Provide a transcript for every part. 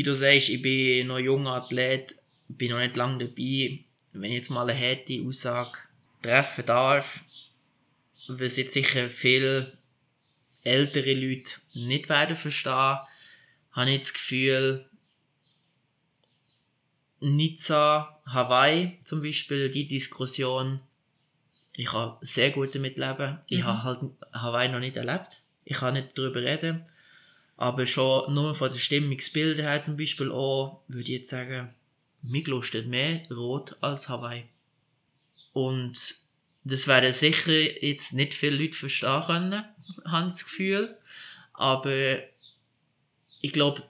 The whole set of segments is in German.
wie du sagst, ich bin noch junger Athlet, bin noch nicht lange dabei. Wenn ich jetzt mal eine harte Aussage treffen darf, es jetzt sicher viele ältere Leute nicht werden verstehen, habe ich das Gefühl, Nizza, Hawaii zum Beispiel, die Diskussion, ich kann sehr gut damit leben. Ich Mhm. habe halt Hawaii noch nicht erlebt. Ich kann nicht darüber reden. Aber schon nur von der Stimmungsbilder her zum Beispiel auch, würde ich jetzt sagen, mich lustet mehr Rot als Hawaii. Und das werden sicher jetzt nicht viele Leute verstehen können, habe ich das Gefühl. Aber ich glaube,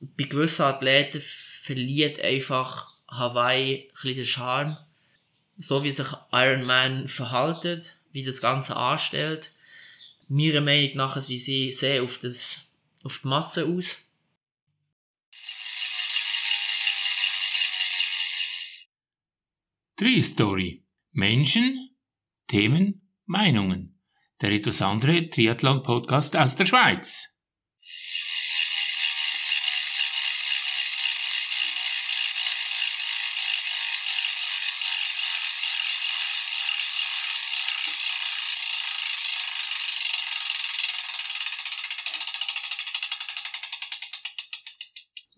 bei gewissen Athleten verliert einfach Hawaii ein bisschen den Charme. So wie sich Iron Man verhaltet, wie das Ganze anstellt. Meiner Meinung nach sind sie sehr auf, das, auf die Masse aus. Tree Story. Menschen, Themen, Meinungen. Der etwas andere Triathlon-Podcast aus der Schweiz.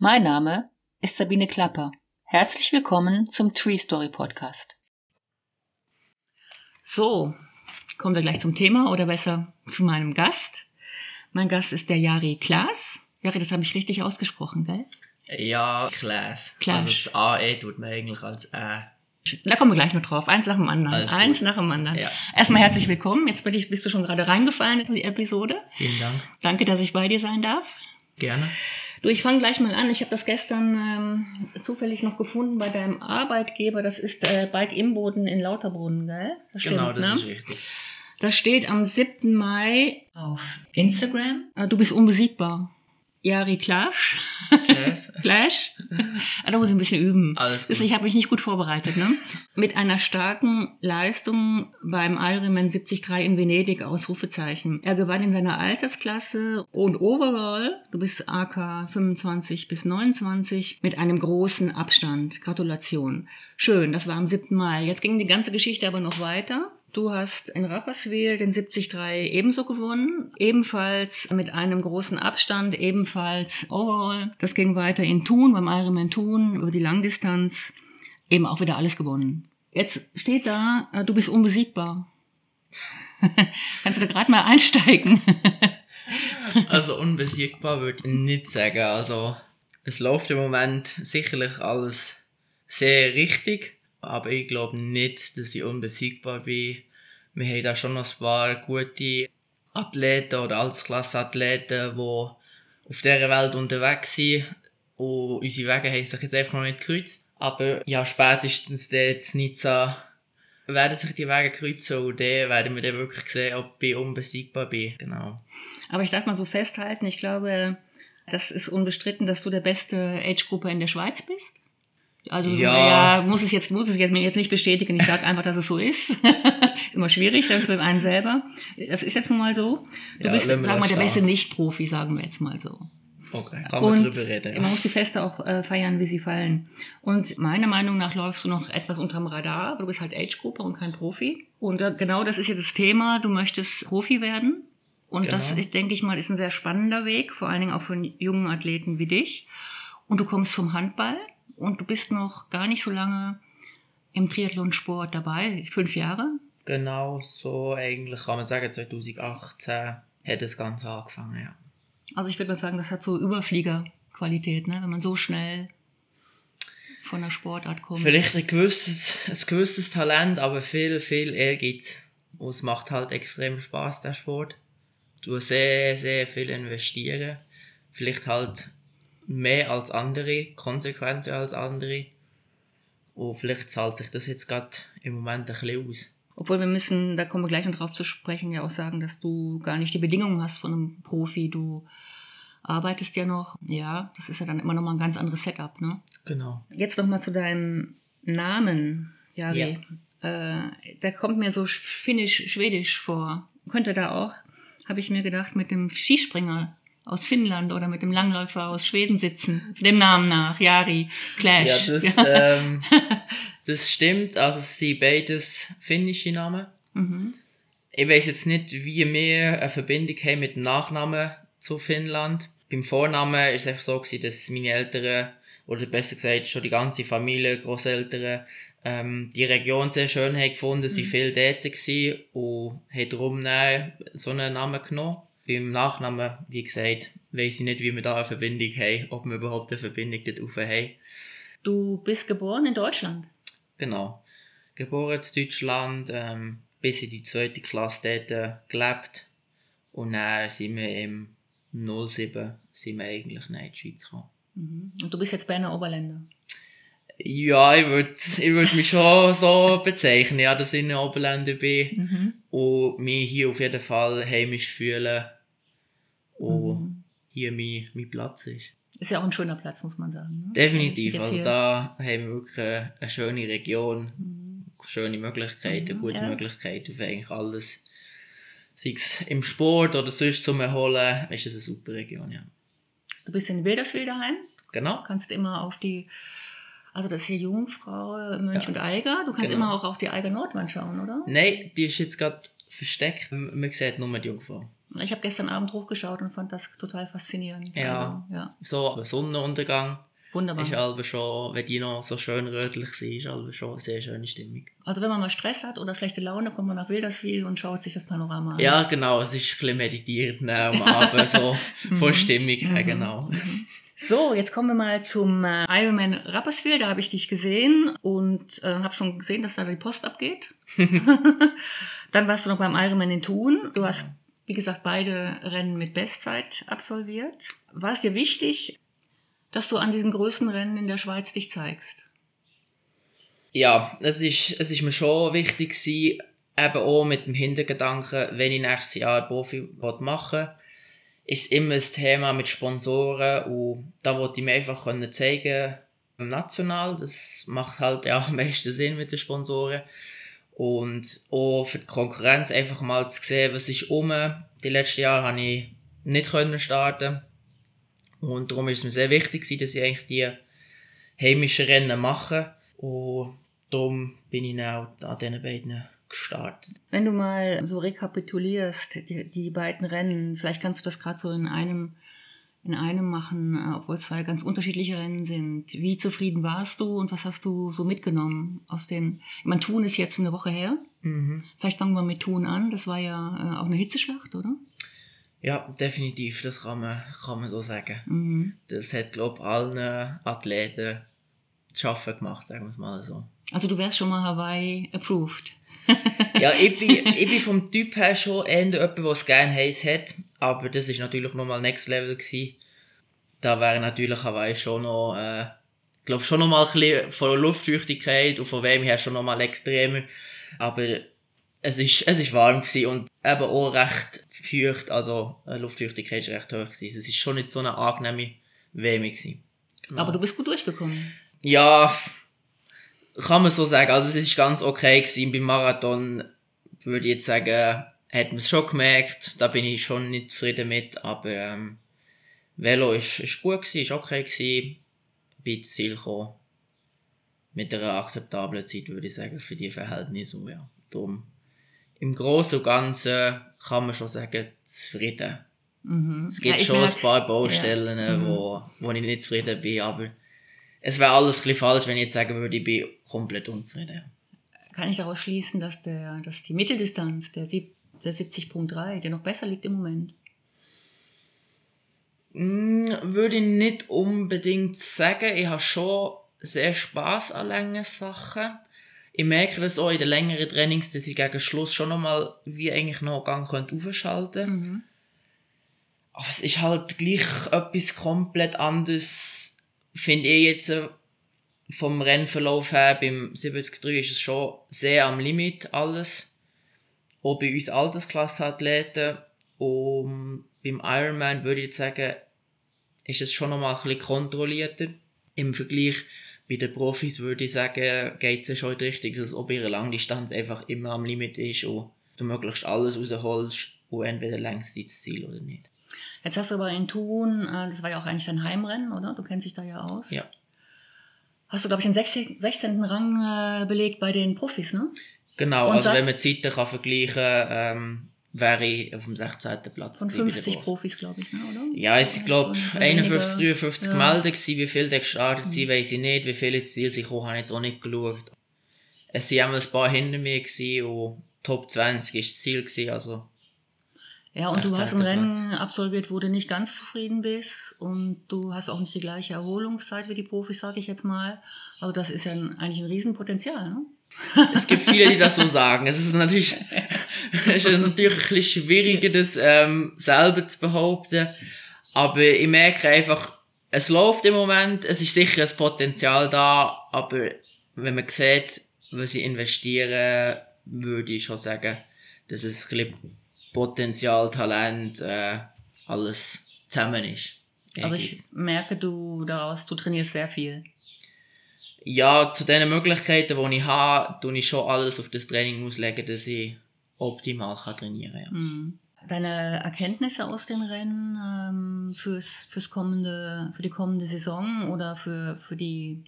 Mein Name ist Sabine Klapper. Herzlich willkommen zum Tree Story Podcast. So, kommen wir gleich zum Thema oder besser zu meinem Gast. Mein Gast ist der Jari Klaas. Jari, das habe ich richtig ausgesprochen, gell? Ja, Class. Class. Also das AE tut man eigentlich als Ä. Da kommen wir gleich noch drauf. Eins nach dem anderen. Alles Eins gut. nach dem anderen. Ja. Erstmal herzlich willkommen. Jetzt bin ich, bist du schon gerade reingefallen in die Episode. Vielen Dank. Danke, dass ich bei dir sein darf. Gerne. Du, ich fange gleich mal an. Ich habe das gestern ähm, zufällig noch gefunden bei deinem Arbeitgeber. Das ist äh, Bike Imboden in Lauterbrunnen, gell? Das genau, das ne? ist richtig. Das steht am 7. Mai auf Instagram. Äh, Du bist unbesiegbar. Jari Klasch. Class. Ah, da muss ich ein bisschen üben. Alles gut. Ich habe mich nicht gut vorbereitet. Ne? Mit einer starken Leistung beim Ironman 73 in Venedig, Ausrufezeichen. Er gewann in seiner Altersklasse und overall, du bist AK 25 bis 29, mit einem großen Abstand. Gratulation. Schön, das war am 7. Mai. Jetzt ging die ganze Geschichte aber noch weiter. Du hast in Rapperswil den 73 ebenso gewonnen, ebenfalls mit einem großen Abstand, ebenfalls overall. Das ging weiter in Thun, beim Ironman Thun, über die Langdistanz, eben auch wieder alles gewonnen. Jetzt steht da, äh, du bist unbesiegbar. Kannst du da gerade mal einsteigen? Also unbesiegbar würde ich nicht sagen. Also es läuft im Moment sicherlich alles sehr richtig, aber ich glaube nicht, dass ich unbesiegbar bin. Wir haben da schon noch ein paar gute Athleten oder Altersklasseathleten, die auf dieser Welt unterwegs sind und unsere Wege haben sich jetzt einfach noch nicht gekreuzt. Aber ja, spätestens jetzt nicht so werden sich die Wege kreuzen und dann werden wir dann wirklich sehen, ob ich unbesiegbar bin. Genau. Aber ich darf mal so festhalten, ich glaube, das ist unbestritten, dass du der beste Age-Gruppe in der Schweiz bist. Also Ja. ja, muss es jetzt muss es jetzt mir jetzt nicht bestätigen. Ich sage einfach, dass es so ist. ist immer schwierig dann für einen selber. Das ist jetzt nun mal so. Du Ja, bist, wir sag mal, das der beste. Nicht-Profi, sagen wir jetzt mal so. Okay, kann man Und drüber reden. man muss die Feste auch äh, feiern, wie sie fallen. Und meiner Meinung nach läufst du noch etwas unterm Radar, aber du bist halt Age-Gruppe und kein Profi. Und äh, genau das ist ja das Thema. Du möchtest Profi werden. Und das, Genau. ist, denke ich mal, ist ein sehr spannender Weg, vor allen Dingen auch für jungen Athleten wie dich. Und du kommst vom Handball und du bist noch gar nicht so lange im Triathlonsport dabei, fünf Jahre. Genau, so eigentlich kann man sagen, 2018 hat das Ganze angefangen, ja. Also ich würde mal sagen, das hat so Überfliegerqualität, ne? wenn man so schnell von der Sportart kommt. Vielleicht ein gewisses, ein gewisses Talent, aber viel, viel Ehrgeiz. Und es macht halt extrem Spaß der Sport. Du sehr, sehr viel investieren. Vielleicht halt mehr als andere, konsequenter als andere. Und vielleicht zahlt sich das jetzt gerade im Moment ein bisschen aus. Obwohl wir müssen, da kommen wir gleich noch drauf zu sprechen, ja auch sagen, dass du gar nicht die Bedingungen hast von einem Profi. Du arbeitest ja noch. Ja, das ist ja dann immer noch mal ein ganz anderes Setup, ne? Genau. Jetzt noch mal zu deinem Namen, Jari. Äh, der kommt mir so finnisch-schwedisch vor. Könnte da auch, habe ich mir gedacht, mit dem Skispringer aus Finnland oder mit dem Langläufer aus Schweden sitzen. Dem Namen nach, Jari, Clash. Ja, das, ähm, das stimmt. Also es sind beides finnische Namen. Mhm. Ich weiß jetzt nicht, wie wir eine Verbindung haben mit dem Nachnamen zu Finnland. Beim Vornamen ist es einfach so gewesen, dass meine Eltern, oder besser gesagt schon die ganze Familie, Großeltern, ähm, die Region sehr schön haben gefunden, sie Mhm. viel dort gewesen und haben darum so einen Namen genommen. Beim Nachnamen, wie gesagt, weiß ich nicht, wie wir da eine Verbindung haben, ob wir überhaupt eine Verbindung dort rauf haben. Du bist geboren in Deutschland. Genau. Geboren in Deutschland, ähm, bis in die zweite Klasse dort äh, gelebt. Und dann sind wir im 07 sind wir eigentlich nach in die Schweiz gekommen. Mhm. Und du bist jetzt Berner Oberländer. Ja, ich würde ich würd mich schon so bezeichnen, ja, dass ich ein Oberländer bin. Mhm. Und mich hier auf jeden Fall heimisch fühlen. Hier mein, mein Platz ist. Ist ja auch ein schöner Platz, muss man sagen. Ne? Definitiv. Also da haben wir wirklich eine, eine schöne Region. Mhm. schöne Möglichkeiten, Mhm, gute ja. Möglichkeiten für eigentlich alles. Sei es im Sport oder sonst zum Erholen, ist es eine super Region, ja. Du bist in Wilderswil daheim. Genau. kannst immer auf die, also das hier Jungfrau, Mönch Ja. und Eiger. Du kannst Genau. immer auch auf die Eiger Nordwand schauen, oder? Nein, die ist jetzt gerade versteckt. Man sieht nur die Jungfrau. Ich habe gestern Abend hochgeschaut und fand das total faszinierend. Ja. Also, ja. So, aber Sonnenuntergang Wunderbar. ist aber schon, wenn die noch so schön rötlich sind, ist aber schon eine sehr schöne Stimmung. Also wenn man mal Stress hat oder schlechte Laune, kommt man nach Wilderswil und schaut sich das Panorama an. Ja, genau, es ist ein bisschen meditierend ne, am Abend, so von Stimmung her, Mhm. genau. So, jetzt kommen wir mal zum äh, Ironman Rapperswil. Da habe ich dich gesehen und äh, habe schon gesehen, dass da die Post abgeht. Dann warst du noch beim Ironman in Thun. Du hast, wie gesagt, beide Rennen mit Bestzeit absolviert. War es dir wichtig, dass du an diesen größten Rennen in der Schweiz dich zeigst? Ja, es ist, es ist mir schon wichtig gewesen, eben auch mit dem Hintergedanken, wenn ich nächstes Jahr Profi machen will, ist immer das Thema mit Sponsoren und da wollte ich mir einfach können zeigen, national, das macht halt ja am meisten Sinn mit den Sponsoren und auch für die Konkurrenz einfach mal zu sehen, was ist um. Die letzten Jahre habe ich nicht können starten und darum ist es mir sehr wichtig dass ich eigentlich die heimischen Rennen mache und darum bin ich dann auch an diesen beiden gestartet. Wenn du mal so rekapitulierst, die, die beiden Rennen, vielleicht kannst du das gerade so in einem, in einem machen, äh, obwohl es zwei ganz unterschiedliche Rennen sind. Wie zufrieden warst du und was hast du so mitgenommen aus den, ich meine, Thun ist jetzt eine Woche her. Vielleicht fangen wir mit Thun an. Das war ja äh, auch eine Hitzeschlacht, oder? Ja, definitiv, das kann man, kann man so sagen. Mhm. Das hat, glaube ich, allen Athleten zu schaffen gemacht, sagen wir es mal so. Also du wärst schon mal Hawaii approved. ja, ich bin, ich bin vom Typ her schon eher jemand, der es gerne heiß hat, aber das ist natürlich nochmal Next Level gewesen. Da wäre natürlich Hawaii schon noch, äh, ich glaube schon nochmal ein bisschen von der Luftfeuchtigkeit und von wem her schon nochmal extremer, aber es ist, es ist warm gewesen und eben auch recht feucht, also äh, Luftfeuchtigkeit ist recht hoch gewesen. Es ist schon nicht so eine angenehme Wärme gewesen. Genau. Aber du bist gut durchgekommen. Ja, kann man so sagen. Also es ist ganz okay gewesen. Beim Marathon würde ich jetzt sagen, hat man es schon gemerkt. Da bin ich schon nicht zufrieden mit. Aber ähm, Velo ist, ist gut gewesen, ist okay gewesen. Bin ins Ziel gekommen. Mit einer akzeptablen Zeit würde ich sagen, für die Verhältnisse. Ja, darum. Im Großen und Ganzen kann man schon sagen, zufrieden. Mhm. Es gibt Ja, schon ein paar Baustellen, Ja. Wo, wo ich nicht zufrieden bin, aber es wäre alles ein bisschen falsch, wenn ich jetzt sagen würde, ich bin komplett unzufrieden. Kann ich daraus schließen, dass, der, dass die Mitteldistanz, der, sieb, der 70.3, der noch besser liegt im Moment? Mm, würde ich nicht unbedingt sagen. Ich habe schon sehr Spaß an langen Sachen. Ich merke das auch in den längeren Trainings, dass ich gegen Schluss schon nochmal wie eigentlich noch Gang könnte aufschalten Mhm. Aber es ist halt gleich etwas komplett anderes, finde ich jetzt äh, vom Rennverlauf her. Beim 73 ist es schon sehr am Limit alles. Auch bei uns Altersklasseathleten. Und beim Ironman würde ich sagen, ist es schon nochmal ein bisschen kontrollierter. Im Vergleich bei den Profis würde ich sagen, geht es schon in die Richtung, dass bei einer Langdistanz einfach immer am Limit ist und du möglichst alles rausholst und entweder längst ins Ziel oder nicht. Jetzt hast du aber in Thun, äh, das war ja auch eigentlich dein Heimrennen, oder? Du kennst dich da ja aus. Ja. Hast du, glaube ich, den 16. 16. Rang äh, belegt bei den Profis, ne? Genau, Und also wenn man Zeiten kann vergleichen ähm, wäre ich auf dem 16. Platz. Bei 50 der Woche. Profis, glaube ich, ne, oder? Ja, ich glaube Oder 51, weniger. 53 Ja. gemeldet gewesen. Wie viele da gestartet sind, weiss ich nicht. Wie viele ins Ziel sind habe ich jetzt auch nicht geschaut. Es waren einmal ein paar hinter mir gewesen und Top 20 war das Ziel gewesen, also Ja, und du hast 16. ein Rennen absolviert, wo du nicht ganz zufrieden bist und du hast auch nicht die gleiche Erholungszeit wie die Profis, sage ich jetzt mal. Also das ist ja ein, eigentlich ein Riesenpotenzial, ne? Es gibt viele, die das so sagen. Es ist natürlich, es ist natürlich ein bisschen schwieriger, das ähm, selber zu behaupten. Aber ich merke einfach, es läuft im Moment, es ist sicher ein Potenzial da, aber wenn man sieht, was ich investiere, würde ich schon sagen, dass es ein bisschen Potenzial, Talent, äh, alles zusammen ist. Also ich merke, du daraus, du trainierst sehr viel. Ja, zu den Möglichkeiten, die ich habe, tue ich schon alles auf das Training auslegen, dass ich optimal kann trainieren kann. Mhm. Deine Erkenntnisse aus den Rennen ähm, fürs, fürs kommende, für die kommende Saison oder für, für, die,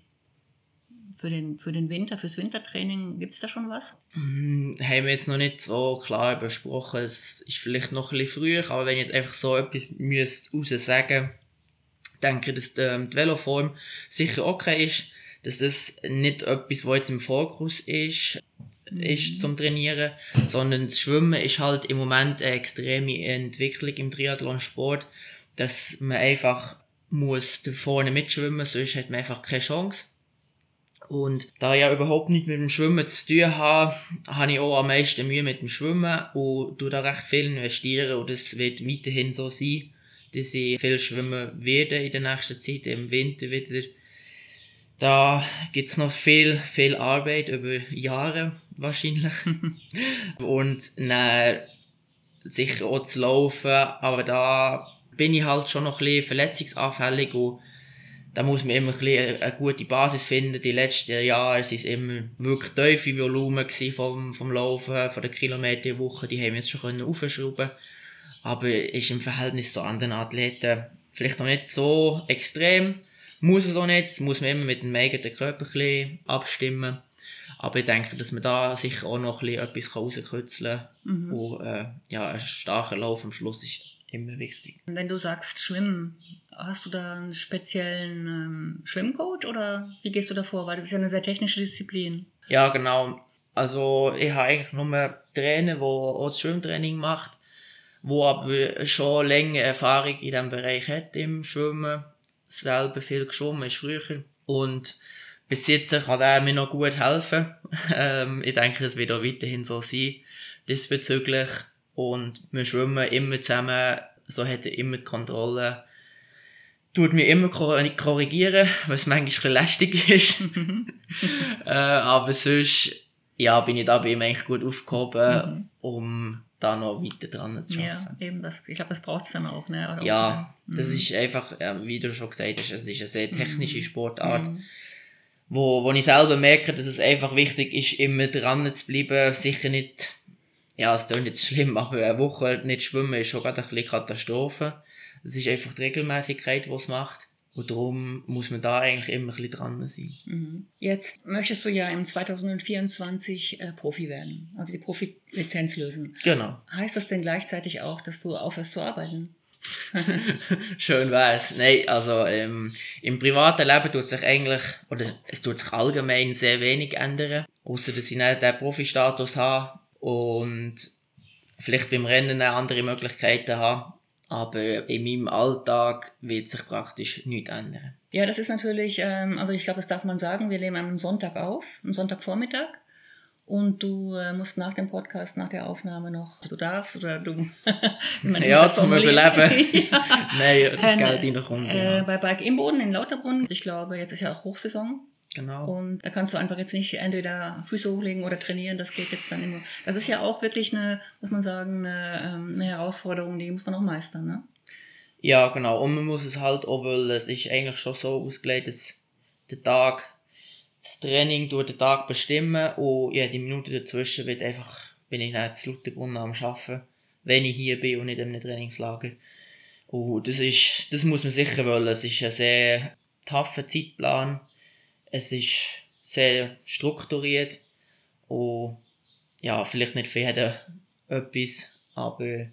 für, den, für den Winter, fürs Wintertraining, gibt es da schon was? Hm, haben wir jetzt noch nicht so klar besprochen. Es ist vielleicht noch ein bisschen früh, aber wenn ich jetzt einfach so etwas müsste raus sagen, denke ich, dass die, ähm, die Veloform sicher okay ist, dass das nicht etwas, was jetzt im Fokus ist, ist zum Trainieren, sondern das Schwimmen ist halt im Moment eine extreme Entwicklung im Triathlonsport, dass man einfach muss da vorne mitschwimmen, sonst hat man einfach keine Chance. Und da ich ja überhaupt nicht mit dem Schwimmen zu tun habe, habe ich auch am meisten Mühe mit dem Schwimmen und tue da recht viel investieren und das wird weiterhin so sein, dass ich viel schwimmen werde in der nächsten Zeit, im Winter wieder. Da gibt's noch viel, viel Arbeit über Jahre wahrscheinlich. und dann sicher auch zu laufen, aber da bin ich halt schon noch ein bisschen verletzungsanfällig und da muss man immer ein bisschen eine gute Basis finden. Die letzten Jahre es immer wirklich tiefe Volumen vom, vom Laufen, von der Kilometerwoche, die haben wir jetzt schon können aufschrauben aber ist im Verhältnis zu anderen Athleten vielleicht noch nicht so extrem. Muss es auch nicht, muss man immer mit dem eigenen Körper ein bisschen abstimmen. Aber ich denke, dass man da sicher auch noch ein bisschen etwas rauskitzeln kann. Mhm. Und äh, ja, ein starker Lauf am Schluss ist immer wichtig. Wenn du sagst Schwimmen, hast du da einen speziellen ähm, Schwimmcoach oder wie gehst du da vor? Weil das ist ja eine sehr technische Disziplin. Ja, genau. Also ich habe eigentlich nur Trainer, der auch das Schwimmtraining macht, wo aber schon länger Erfahrung in diesem Bereich hat im Schwimmen. Selber viel geschwommen ist früher. Und bis jetzt kann er mir noch gut helfen. ähm, ich denke, es wird auch weiterhin so sein diesbezüglich. Und wir schwimmen immer zusammen, so hat er immer die Kontrolle. Tut mir immer kor- korrigieren, was manchmal ein bisschen lästig ist. äh, aber sonst, ja, bin ich da bei ihm eigentlich gut aufgehoben, um da noch weiter dran zu Ja, arbeiten. eben, das, ich glaube, das braucht es dann auch, ne? Oder Ja, auch, das Mhm. ist einfach, ja, wie du schon gesagt hast, es ist eine sehr technische Mhm. Sportart, Mhm. wo, wo ich selber merke, dass es einfach wichtig ist, immer dran zu bleiben, sicher nicht, ja, es klingt jetzt schlimm, aber eine Woche nicht schwimmen ist schon gerade ein bisschen Katastrophe. Es ist einfach die Regelmäßigkeit, die es macht. Und darum muss man da eigentlich immer ein bisschen dran sein. Mhm. Jetzt möchtest du ja im 2024 äh, Profi werden, also die Profilizenz lösen. Genau. Heißt das denn gleichzeitig auch, dass du aufhörst zu arbeiten? Schön wär's. Nein, also ähm, im privaten Leben tut sich eigentlich, oder es tut sich allgemein sehr wenig ändern. Außer dass ich nicht den Profi-Status habe und vielleicht beim Rennen andere Möglichkeiten habe. Aber in meinem Alltag wird sich praktisch nichts ändern. Ja, das ist natürlich, ähm, also ich glaube, das darf man sagen, wir nehmen am Sonntag auf, am Sonntagvormittag. Und du äh, musst nach dem Podcast, nach der Aufnahme noch, du darfst oder du. Ja, zum. Überleben. ja. Nein, das Ähm, Geld in der Runde. Äh, bei Bike Imboden in Lauterbrunn. Ich glaube, jetzt ist ja auch Hochsaison. Genau. Und da kannst du einfach jetzt nicht entweder Füße hochlegen oder trainieren. Das geht jetzt dann immer. Das ist ja auch wirklich eine, muss man sagen, eine, ähm, eine Herausforderung, die muss man auch meistern, ne? Ja, genau. Und man muss es halt auch, weil es ist eigentlich schon so ausgelegt, dass der Tag, das Training durch den Tag bestimmen und jede Minute dazwischen wird einfach, bin ich dann zu Lauterbrunnen am Arbeiten, wenn ich hier bin und nicht in einem Trainingslager. Und das ist, das muss man sicher wollen. Es ist ein sehr taffer Zeitplan. Es ist sehr strukturiert. Und ja, vielleicht nicht für jeden etwas, aber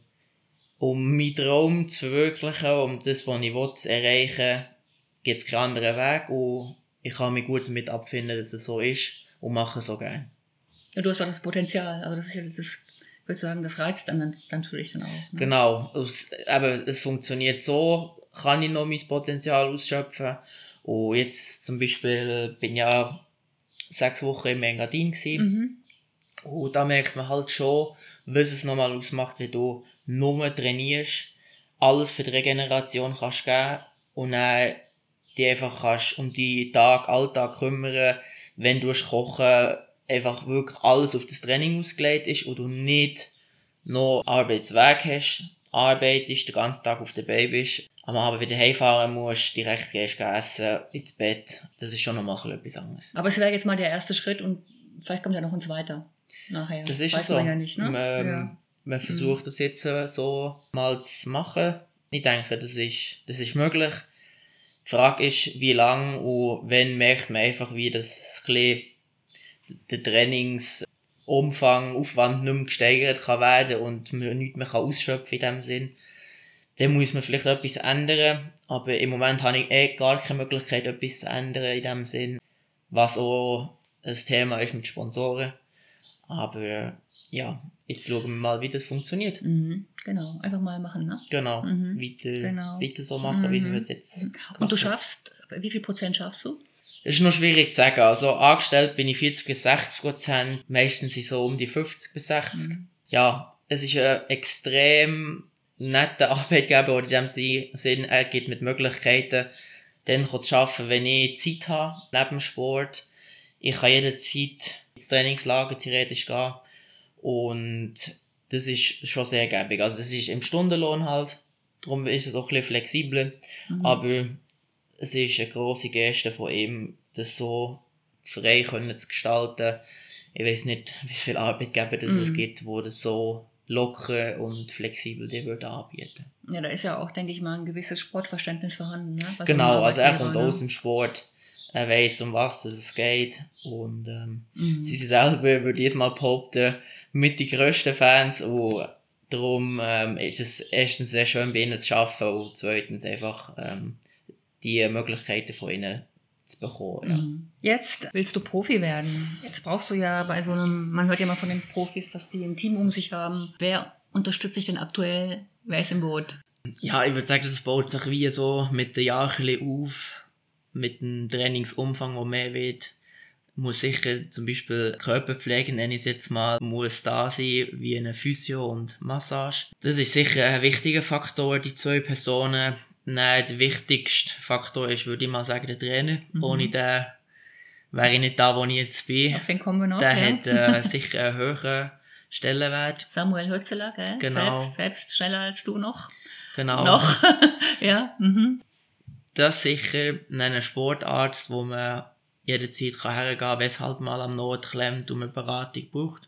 um meinen Traum zu verwirklichen, um das, was ich will, zu erreichen, gibt es keinen anderen Weg und ich kann mich gut damit abfinden, dass es so ist und mache es so gerne. Ja, du hast auch das Potenzial, aber das ist ja das, ich würde sagen, das reizt dann, dann natürlich dann auch. Ne? Genau, eben, es funktioniert so, kann ich noch mein Potenzial ausschöpfen und jetzt zum Beispiel bin ich ja sechs Wochen im Engadin gewesen. Mhm. Und da merkt man halt schon, was es nochmal ausmacht, wie du nur trainierst, alles für die Regeneration kannst geben und dann die einfach kannst um die Tag, Alltag kümmern, wenn du kochen, einfach wirklich alles auf das Training ausgelegt ist und du nicht noch Arbeitsweg hast, arbeitest, den ganzen Tag auf der Beine bist, am Abend wieder heimfahren musst, direkt gehst essen, ins Bett. Das ist schon nochmal etwas anderes. Aber es wäre jetzt mal der erste Schritt und vielleicht kommt ja noch ein zweiter nachher. Das ist Weiß so. man ja nicht, ne? Man, ähm, ja. man versucht das jetzt äh, so mal zu machen. Ich denke, das ist, das ist möglich. Die Frage ist, wie lang und wenn merkt man einfach, wie das ein der Trainingsumfang, Aufwand nicht mehr gesteigert kann werden und man nichts mehr kann ausschöpfen in dem Sinn. Dann muss man vielleicht etwas ändern, aber im Moment habe ich eh gar keine Möglichkeit, etwas zu ändern in dem Sinn, was auch ein Thema ist mit Sponsoren. Aber äh, ja, jetzt schauen wir mal, wie das funktioniert. Mhm. Genau, einfach mal machen, ne? Genau, Mhm. weiter, Genau. weiter so machen, wie Mhm. wir es jetzt Und du schaffst, wie viel Prozent schaffst du? Das ist noch schwierig zu sagen. Also angestellt bin ich 40 bis 60 Prozent, meistens sind so um die 50 bis 60. Mhm. Ja, es ist ein extrem netter Arbeitgeber, der in dem Sinn er gibt mit Möglichkeiten, dann zu arbeiten, wenn ich Zeit habe, neben dem Sport. Ich kann jederzeit ins Trainingslager theoretisch gehen. Und das ist schon sehr gäbig. Also es ist im Stundenlohn halt, darum ist es auch ein bisschen flexibler. Mhm. Aber es ist eine grosse Geste von ihm, das so frei können zu gestalten. Ich weiß nicht, wie viele Arbeitgeber das es Mhm. gibt, wo das so locker und flexibel die würde anbieten. Ja, da ist ja auch, denke ich mal, ein gewisses Sportverständnis vorhanden. Ne? Einem Genau, also er kommt aus dem Sport, er weiß um was es geht und ähm, Mhm. sie selber, würde ich jetzt mal behaupten, mit die grössten Fans und darum ähm, ist es erstens sehr schön bei ihnen zu arbeiten und zweitens einfach ähm, die Möglichkeiten von ihnen zu bekommen. Ja. Mhm. Jetzt willst du Profi werden. Jetzt brauchst du ja bei so einem, man hört ja mal von den Profis, dass die ein Team um sich haben. Wer unterstützt dich denn aktuell? Wer ist im Boot? Ja, ich würde sagen, das baut sich wie so mit den Jahren auf, mit dem Trainingsumfang, der mehr wird. Muss sicher zum Beispiel Körperpflege, nenne ich es jetzt mal, muss da sein, wie eine Physio und Massage. Das ist sicher ein wichtiger Faktor, die zwei Personen. Nein, der wichtigste Faktor ist, würde ich mal sagen, der Trainer. Mhm. Ohne den wäre ich nicht da, wo ich jetzt bin. Auf wen kommen wir noch? Der ja? hat äh, sicher einen höheren Stellenwert. Samuel Hürzeler, gell? Genau. Selbst, selbst schneller als du noch. Genau. Noch. ja. Mhm. das sicher einen Sportarzt, wo man jederzeit kann hergehen kann, wenn es halt mal am Not klemmt und man Beratung braucht.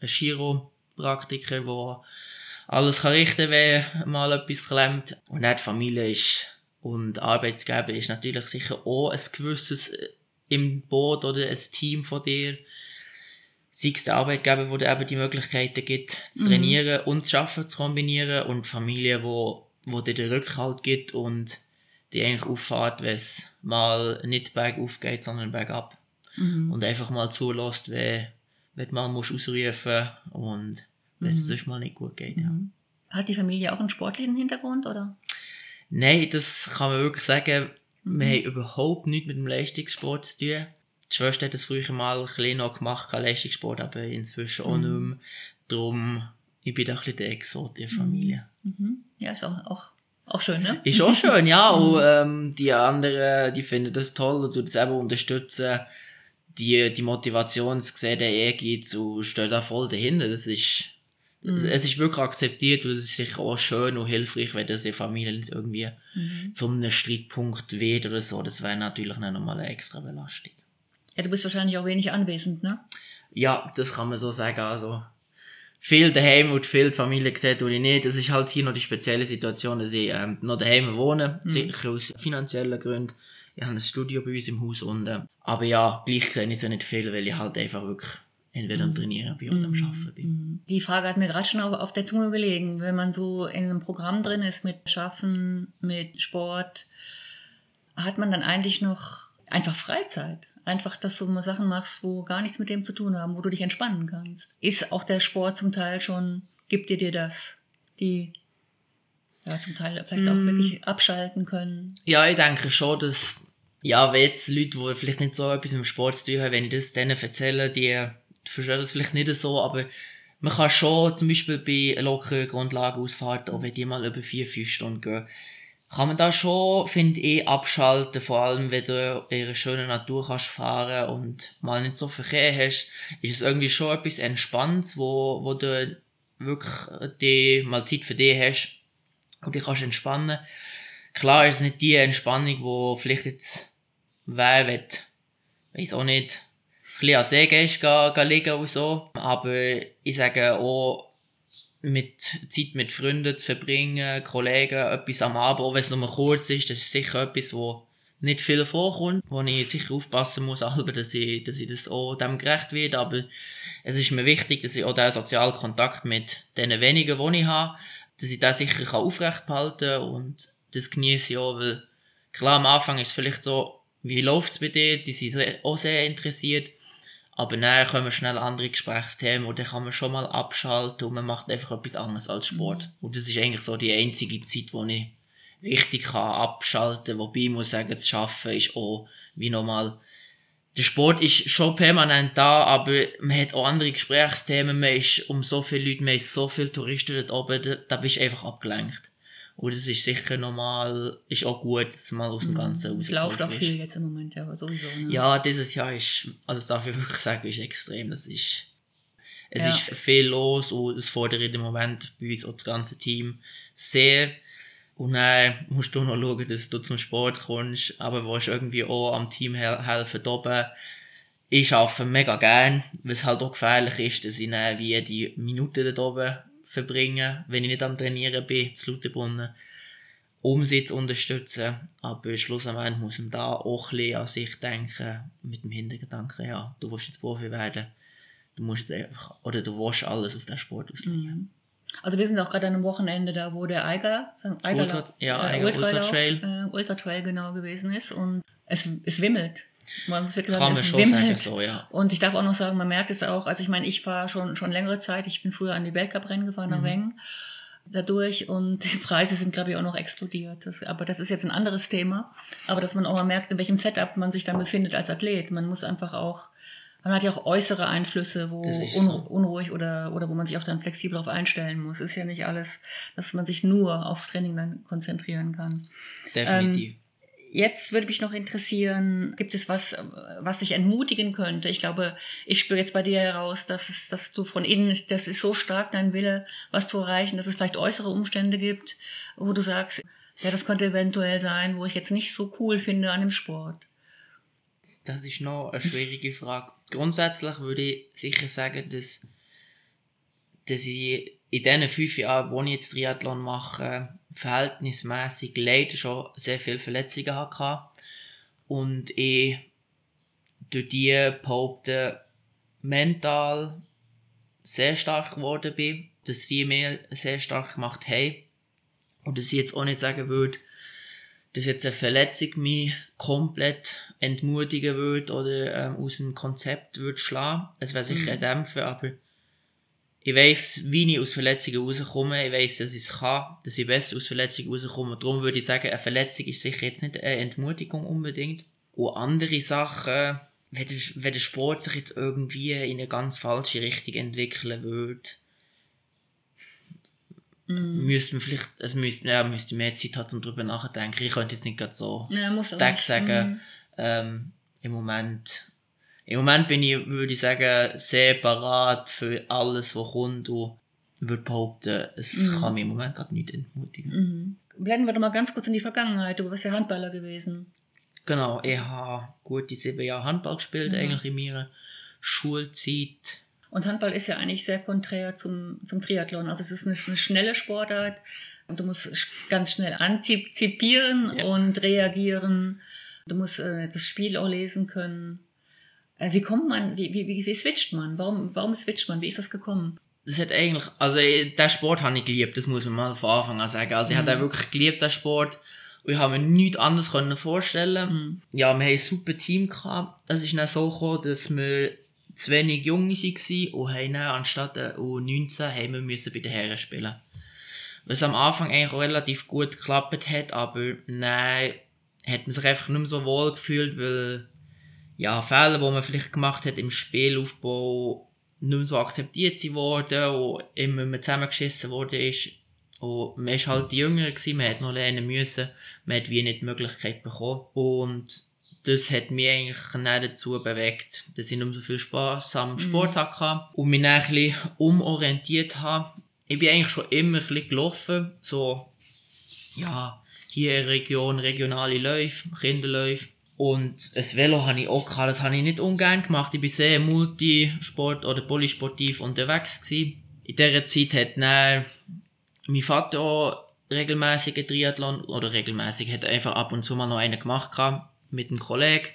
Ein Chiropraktiker, der alles kann richten wenn mal etwas klemmt. Und auch die Familie ist und Arbeitgeber ist natürlich sicher auch ein gewisses äh, im Boot oder ein Team von dir. Sei es der Arbeitgeber, der dir eben die Möglichkeiten gibt, zu Mhm. trainieren und zu arbeiten zu kombinieren und die Familie, wo, wo dir den Rückhalt gibt und die eigentlich auffahrt, wenn es mal nicht bergauf geht, sondern bergab. Mhm. Und einfach mal zulässt, wenn, wenn du mal musst ausrufen und wenn es Mhm. sonst mal nicht gut geht. Ja. Mhm. Hat die Familie auch einen sportlichen Hintergrund, oder? Nein, das kann man wirklich sagen, Mhm. wir haben überhaupt nichts mit dem Leistungssport zu tun. Die Schwester hat das früher mal ein bisschen noch gemacht, kein Leistungssport, aber inzwischen auch Mhm. nicht mehr. Darum, ich bin da ein bisschen der Exot der Familie. Mhm. Ja, ist auch, auch, auch schön, ne? Ist auch schön, ja. Mhm. Und ähm, die anderen, die finden das toll und tun das eben unterstützen. Die, die Motivation zu sehen, der Ehrgeiz und stehen da voll dahinter. Das ist, Mhm. es ist wirklich akzeptiert und es ist sicher auch schön und hilfreich, wenn das in der Familie nicht irgendwie Mhm. zu einem Streitpunkt wird oder so. Das wäre natürlich noch mal eine extra Belastung. Ja, du bist wahrscheinlich auch wenig anwesend, ne? Ja, das kann man so sagen. Also, viel daheim und viel die Familie gesehen ich nicht. Das ist halt hier noch die spezielle Situation, dass ich ähm, noch daheim wohne, Mhm. sicher aus finanziellen Gründen. Ich habe ein Studio bei uns im Haus unten. Aber ja, gleich sehe ich es nicht viel, weil ich halt einfach wirklich entweder am Trainieren bin oder am Arbeiten bin. Mhm. Die Frage hat mir gerade schon auf, auf der Zunge gelegen. Wenn man so in einem Programm drin ist mit Schaffen, mit Sport, hat man dann eigentlich noch einfach Freizeit? Einfach, dass du mal Sachen machst, wo gar nichts mit dem zu tun haben, wo du dich entspannen kannst. Ist auch der Sport zum Teil schon, gibt dir dir das? Die ja, zum Teil vielleicht auch Mm. wirklich abschalten können. Ja, ich denke schon, dass, ja, wenn jetzt Leute, die vielleicht nicht so etwas mit dem Sport zu tun haben, wenn ich das denen erzähle, die verstehen das vielleicht nicht so, aber man kann schon zum Beispiel bei lockeren Grundlagenausfahrten, auch wenn die mal über vier, fünf Stunden gehen, kann man da schon, finde ich, abschalten, vor allem wenn du in einer schönen Natur kannst fahren und mal nicht so Verkehr hast, ist es irgendwie schon etwas Entspanntes, wo, wo du wirklich die, mal Zeit für dich hast und dich kannst entspannen. Klar ist es nicht die Entspannung, wo vielleicht jetzt wer will, weiss auch nicht, bisschen gehen, gehen liegen und so. Aber ich sage auch, mit Zeit mit Freunden zu verbringen, Kollegen, etwas am Abend, auch wenn es nur kurz ist, das ist sicher etwas, wo nicht viel vorkommt, wo ich sicher aufpassen muss, selber, dass ich, dass ich das auch dem gerecht werde, aber es ist mir wichtig, dass ich auch den sozialen Kontakt mit den wenigen, die ich habe, dass ich das sicher aufrecht behalten kann. Und das genieße ich auch, weil klar am Anfang ist es vielleicht so, wie läuft es bei dir, die sind auch sehr interessiert, aber dann kommen schnell andere Gesprächsthemen und dann kann man schon mal abschalten und man macht einfach etwas anderes als Sport. Und das ist eigentlich so die einzige Zeit, wo ich richtig kann abschalten, wobei ich muss sagen, das Schaffen ist auch wie normal. Der Sport ist schon permanent da, aber man hat auch andere Gesprächsthemen, man ist um so viele Leute, man ist so viele Touristen dort oben, da, da bist du einfach abgelenkt. Und das ist sicher normal, ist auch gut, dass mal aus dem Ganzen Es läuft auch viel jetzt im Moment, ja, sowieso. Ne? Ja, dieses Jahr ist, also das darf ich wirklich sagen, ist extrem. Das ist, es Ja. ist viel los und es fordert im Moment bei uns auch das ganze Team sehr. Und dann musst du noch schauen, dass du zum Sport kommst, aber du willst irgendwie auch am Team hel helfen oben. Ich arbeite mega gern, was halt auch gefährlich ist, dass ich dann wie die Minuten da oben verbringe, wenn ich nicht am Trainieren bin, zu Lauterbrunnen um sie zu unterstützen. Aber schlussendlich muss man da auch ein bisschen an sich denken, mit dem Hintergedanken, ja, du willst jetzt Profi werden, du musst jetzt einfach, oder du willst alles auf den Sport auslegen. Mhm. Also wir sind auch gerade an einem Wochenende da, wo der Eiger, Eiger Ultra- ja, Eiger Ultra Trail. äh, Ultra Trail genau gewesen ist und es, es wimmelt. Man muss sagen, man es wimmelt. so, ja. Und ich darf auch noch sagen, man merkt es auch, also ich meine, ich fahre schon, schon längere Zeit, ich bin früher an die Weltcuprennen gefahren nach Mhm. Wengen dadurch und die Preise sind, glaube ich, auch noch explodiert. Das, aber das ist jetzt ein anderes Thema. Aber dass man auch mal merkt, in welchem Setup man sich dann befindet als Athlet. Man muss einfach auch, man hat ja auch äußere Einflüsse, wo Das ist un, so. unruhig oder, oder wo man sich auch dann flexibel darauf einstellen muss. Ist ja nicht alles, dass man sich nur aufs Training dann konzentrieren kann. Definitiv. Jetzt würde mich noch interessieren, gibt es was, was dich entmutigen könnte? Ich glaube, ich spüre jetzt bei dir heraus, dass, es, dass du von innen, das ist so stark dein Wille, was zu erreichen, dass es vielleicht äußere Umstände gibt, wo du sagst, ja, das könnte eventuell sein, wo ich jetzt nicht so cool finde an dem Sport. Das ist noch eine schwierige Frage. Grundsätzlich würde ich sicher sagen, dass, dass ich in diesen fünf Jahren, wo ich jetzt Triathlon mache, verhältnismäßig leider schon sehr viele Verletzungen hatte. Und ich durch die behaupte, mental sehr stark geworden bin, dass sie mir sehr stark gemacht haben. Und dass ich jetzt auch nicht sagen würde, dass jetzt eine Verletzung mich komplett entmutigen würde oder ähm, aus dem Konzept würde schlagen. Es wäre sicher ein Dämpfer, aber ich weiss, wie ich aus Verletzungen rauskomme. Ich weiss, dass ich es kann, dass ich besser aus Verletzungen rauskomme. Darum würde ich sagen, eine Verletzung ist sicher jetzt nicht eine Entmutigung unbedingt. Und andere Sachen, wenn der, wenn der Sport sich jetzt irgendwie in eine ganz falsche Richtung entwickeln würde, Mhm. müsste man vielleicht, also müsste, ja, müsste mehr Zeit haben, um darüber nachzudenken. Ich könnte jetzt nicht gerade so Ja, Tag sagen. Mhm. ähm, im Moment im Moment bin ich, würde ich sagen, sehr parat für alles, was kommt und würde behaupten, es Mhm. kann mich im Moment gerade nicht entmutigen. Mhm. Blenden wir doch mal ganz kurz in die Vergangenheit. Du bist ja Handballer gewesen. Genau, ich habe gute sieben Jahre Handball gespielt, Mhm. eigentlich in meiner Schulzeit. Und Handball ist ja eigentlich sehr konträr zum, zum Triathlon. Also es ist eine, eine schnelle Sportart und du musst ganz schnell antizipieren Ja. und reagieren. Du musst äh, das Spiel auch lesen können. Äh, wie kommt man, wie, wie, wie, wie switcht man? Warum, warum switcht man? Wie ist das gekommen? Das hat eigentlich, also äh, den Sport habe ich geliebt, das muss man mal von Anfang an sagen. Also ich habe Mhm. den wirklich geliebt, den Sport. Und ich habe mir nichts anderes können vorstellen. Mhm. Ja, wir haben ein super Team gehabt. Es ist dann so gekommen, dass wir zu wenig Junge waren und haben dann anstatt der U19 haben wir müssen bei den Herren spielen. Was am Anfang eigentlich auch relativ gut geklappt hat, aber nein, hat man sich einfach nicht mehr so wohl gefühlt, weil ja, Fehler, die man vielleicht gemacht hat im Spielaufbau, nicht mehr so akzeptiert worden und immer mehr zusammengeschissen worden ist. Und man war halt jünger, gewesen, man hat noch lernen müssen, man hat wie nicht die Möglichkeit bekommen. Und das hat mich eigentlich dazu bewegt, dass ich nicht mehr so viel Spass am Sport hatte und mich dann ein bisschen umorientiert habe. Ich bin eigentlich schon immer ein bisschen gelaufen, so, ja, hier in der Region, regionale Läufe, Kinderläufe. Und ein Velo habe ich auch gehabt, das habe ich nicht ungern gemacht. Ich bin sehr multisport- oder polysportiv unterwegs gewesen. In dieser Zeit hat dann mein Vater auch regelmäßig einen Triathlon, oder regelmäßig, hat einfach ab und zu mal noch einen gemacht mit einem Kollegen.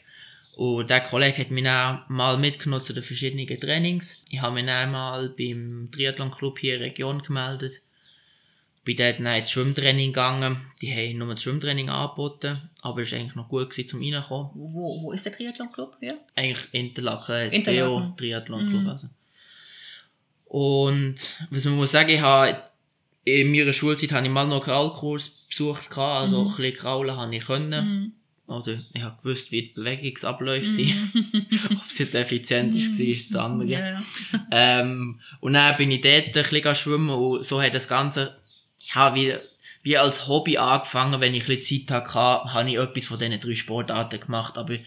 Und der Kollege hat mich dann mal mitgenommen zu den verschiedenen Trainings. Ich habe mich dann mal beim Triathlon-Club hier in der Region gemeldet. Bin dort dann ins Schwimmtraining gegangen. Die haben nur das Schwimmtraining angeboten, aber es war eigentlich noch gut gewesen, zum reinkommen. Wo, wo, wo ist der Triathlon-Club hier? Eigentlich Interlaken, das Interlaken. BO Triathlon Club. Mhm. Also. Und was man muss sagen, ich habe in meiner Schulzeit habe ich mal noch einen Kraulkurs besucht, also Mhm. ein bisschen kraulen habe ich können. Mhm. Oder ich habe gewusst, wie die Bewegungsabläufe sind. Ob es jetzt effizient ist, war, ist das andere. Ja, ja. Ähm, und dann bin ich dort ein bisschen schwimmen und so hat das Ganze, ja, wie, wie als Hobby angefangen, wenn ich ein bisschen Zeit hatte, habe ich etwas von diesen drei Sportarten gemacht, aber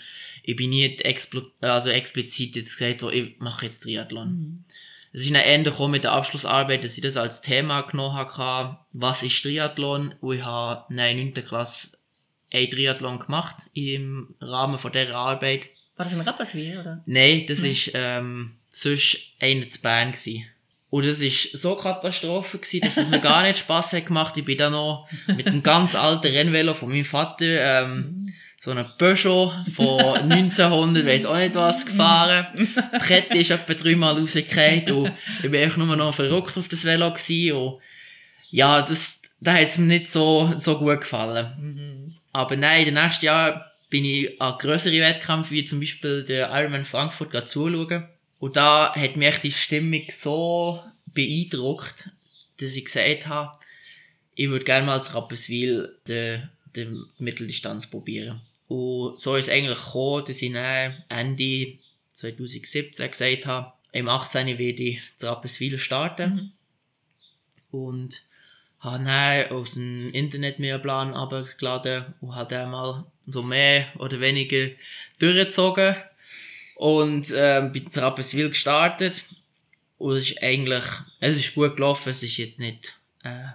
ich bin nie explo also explizit jetzt gesagt, so, ich mache jetzt Triathlon. Mhm. Es ist ein Ende gekommen mit der Abschlussarbeit, dass ich das als Thema genommen habe, was ist Triathlon, und ich habe in der 9. Klasse ein Triathlon gemacht im Rahmen von dieser Arbeit. War das in Rapperswil, oder? Nein, das ist ähm, sonst einer zu Bern. Und das ist so Katastrophe gsi, dass es mir gar nicht Spaß hat gemacht. Ich bin dann noch mit einem ganz alten Rennvelo von meinem Vater, ähm, so einem Peugeot von 1900, weiss auch nicht was, gefahren. Die Kette ist etwa dreimal rausgefallen und ich bin einfach nur noch verrückt auf das Velo gsi und ja, das, da hat es mir nicht so, so gut gefallen. Aber nein, in den nächsten Jahren bin ich an grössere Wettkämpfe, wie zum Beispiel der Ironman Frankfurt, zuschauen. Und da hat mich die Stimmung so beeindruckt, dass ich gesagt habe, ich würde gerne mal als Rapperswil die, die Mitteldistanz probieren. Und so ist es eigentlich gekommen, dass ich dann Ende 2017 gesagt habe, im 18. werde ich zu Rapperswil starten. Mhm. Und habe dann aus dem Internet mir einen Plan abgeladen und habe dann mal so mehr oder weniger durchgezogen. Und ähm, bin zu Rapperswil gestartet. Und es ist eigentlich, es ist gut gelaufen, es ist jetzt nicht äh,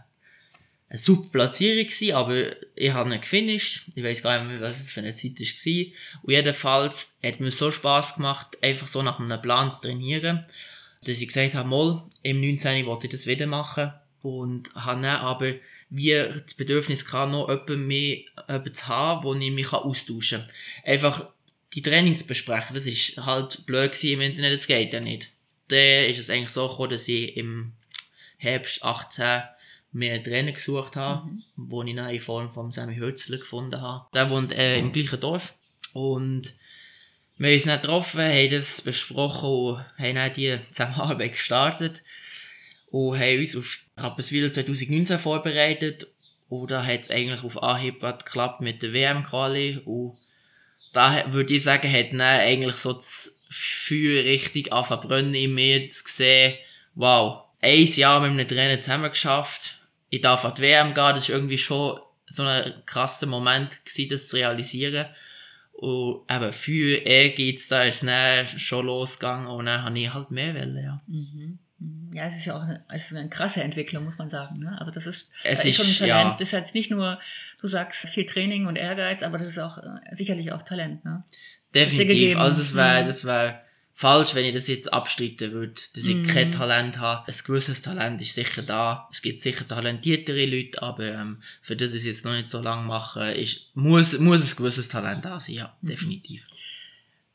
eine super Platzierung gewesen, aber ich habe nicht gefinisht. Ich weiß gar nicht mehr, was es für eine Zeit war. Und jedenfalls hat mir so Spaß gemacht, einfach so nach einem Plan zu trainieren, dass ich gesagt habe, mal, im 19. wollte ich das wieder machen. Und habe dann aber wie das Bedürfnis gehabt, noch jemanden mehr zu haben, wo ich mich austauschen kann. Einfach die Trainings besprechen, das ist halt blöd gewesen im Internet, das geht ja nicht. Dann ist es eigentlich so gekommen, dass ich im Herbst 18 mir einen Trainer gesucht habe, Mhm. wo ich dann in Form von Sammy Hürzler gefunden habe. Der wohnt äh, im gleichen Dorf. Und wir haben uns dann getroffen, haben das besprochen und haben dann die Zusammenarbeit gestartet. Und haben uns auf Rapperswil 2019 vorbereitet. Und da hat es eigentlich auf Anhieb geklappt mit der WM-Quali. Und da würde ich sagen, hat dann eigentlich so das Feuer richtig brennen in mir, zu sehen, wow, ein Jahr mit einem Trainer zusammen geschafft, ich darf an die WM gehen, das ist irgendwie schon so ein krasser Moment gewesen, das zu realisieren. Und eben für Ehrgeiz, da ist es dann schon losgegangen und dann habe ich halt mehr wollen, ja. Mhm. Mhm. Ja, es ist ja auch eine, es ist eine krasse Entwicklung, muss man sagen. Ne? Also das ist, Es ist schon ein ja. Talent. Das ist jetzt nicht nur, du sagst viel Training und Ehrgeiz, aber das ist auch äh, sicherlich auch Talent. Ne? Definitiv. Also es wäre, Mhm. das wäre falsch, wenn ich das jetzt abstreiten würde, dass ich Mhm. kein Talent habe. Ein gewisses Talent ist sicher da. Es gibt sicher talentiertere Leute, aber ähm, für das ich es jetzt noch nicht so lange mache, ist, muss, muss ein gewisses Talent da sein, ja, Mhm. definitiv.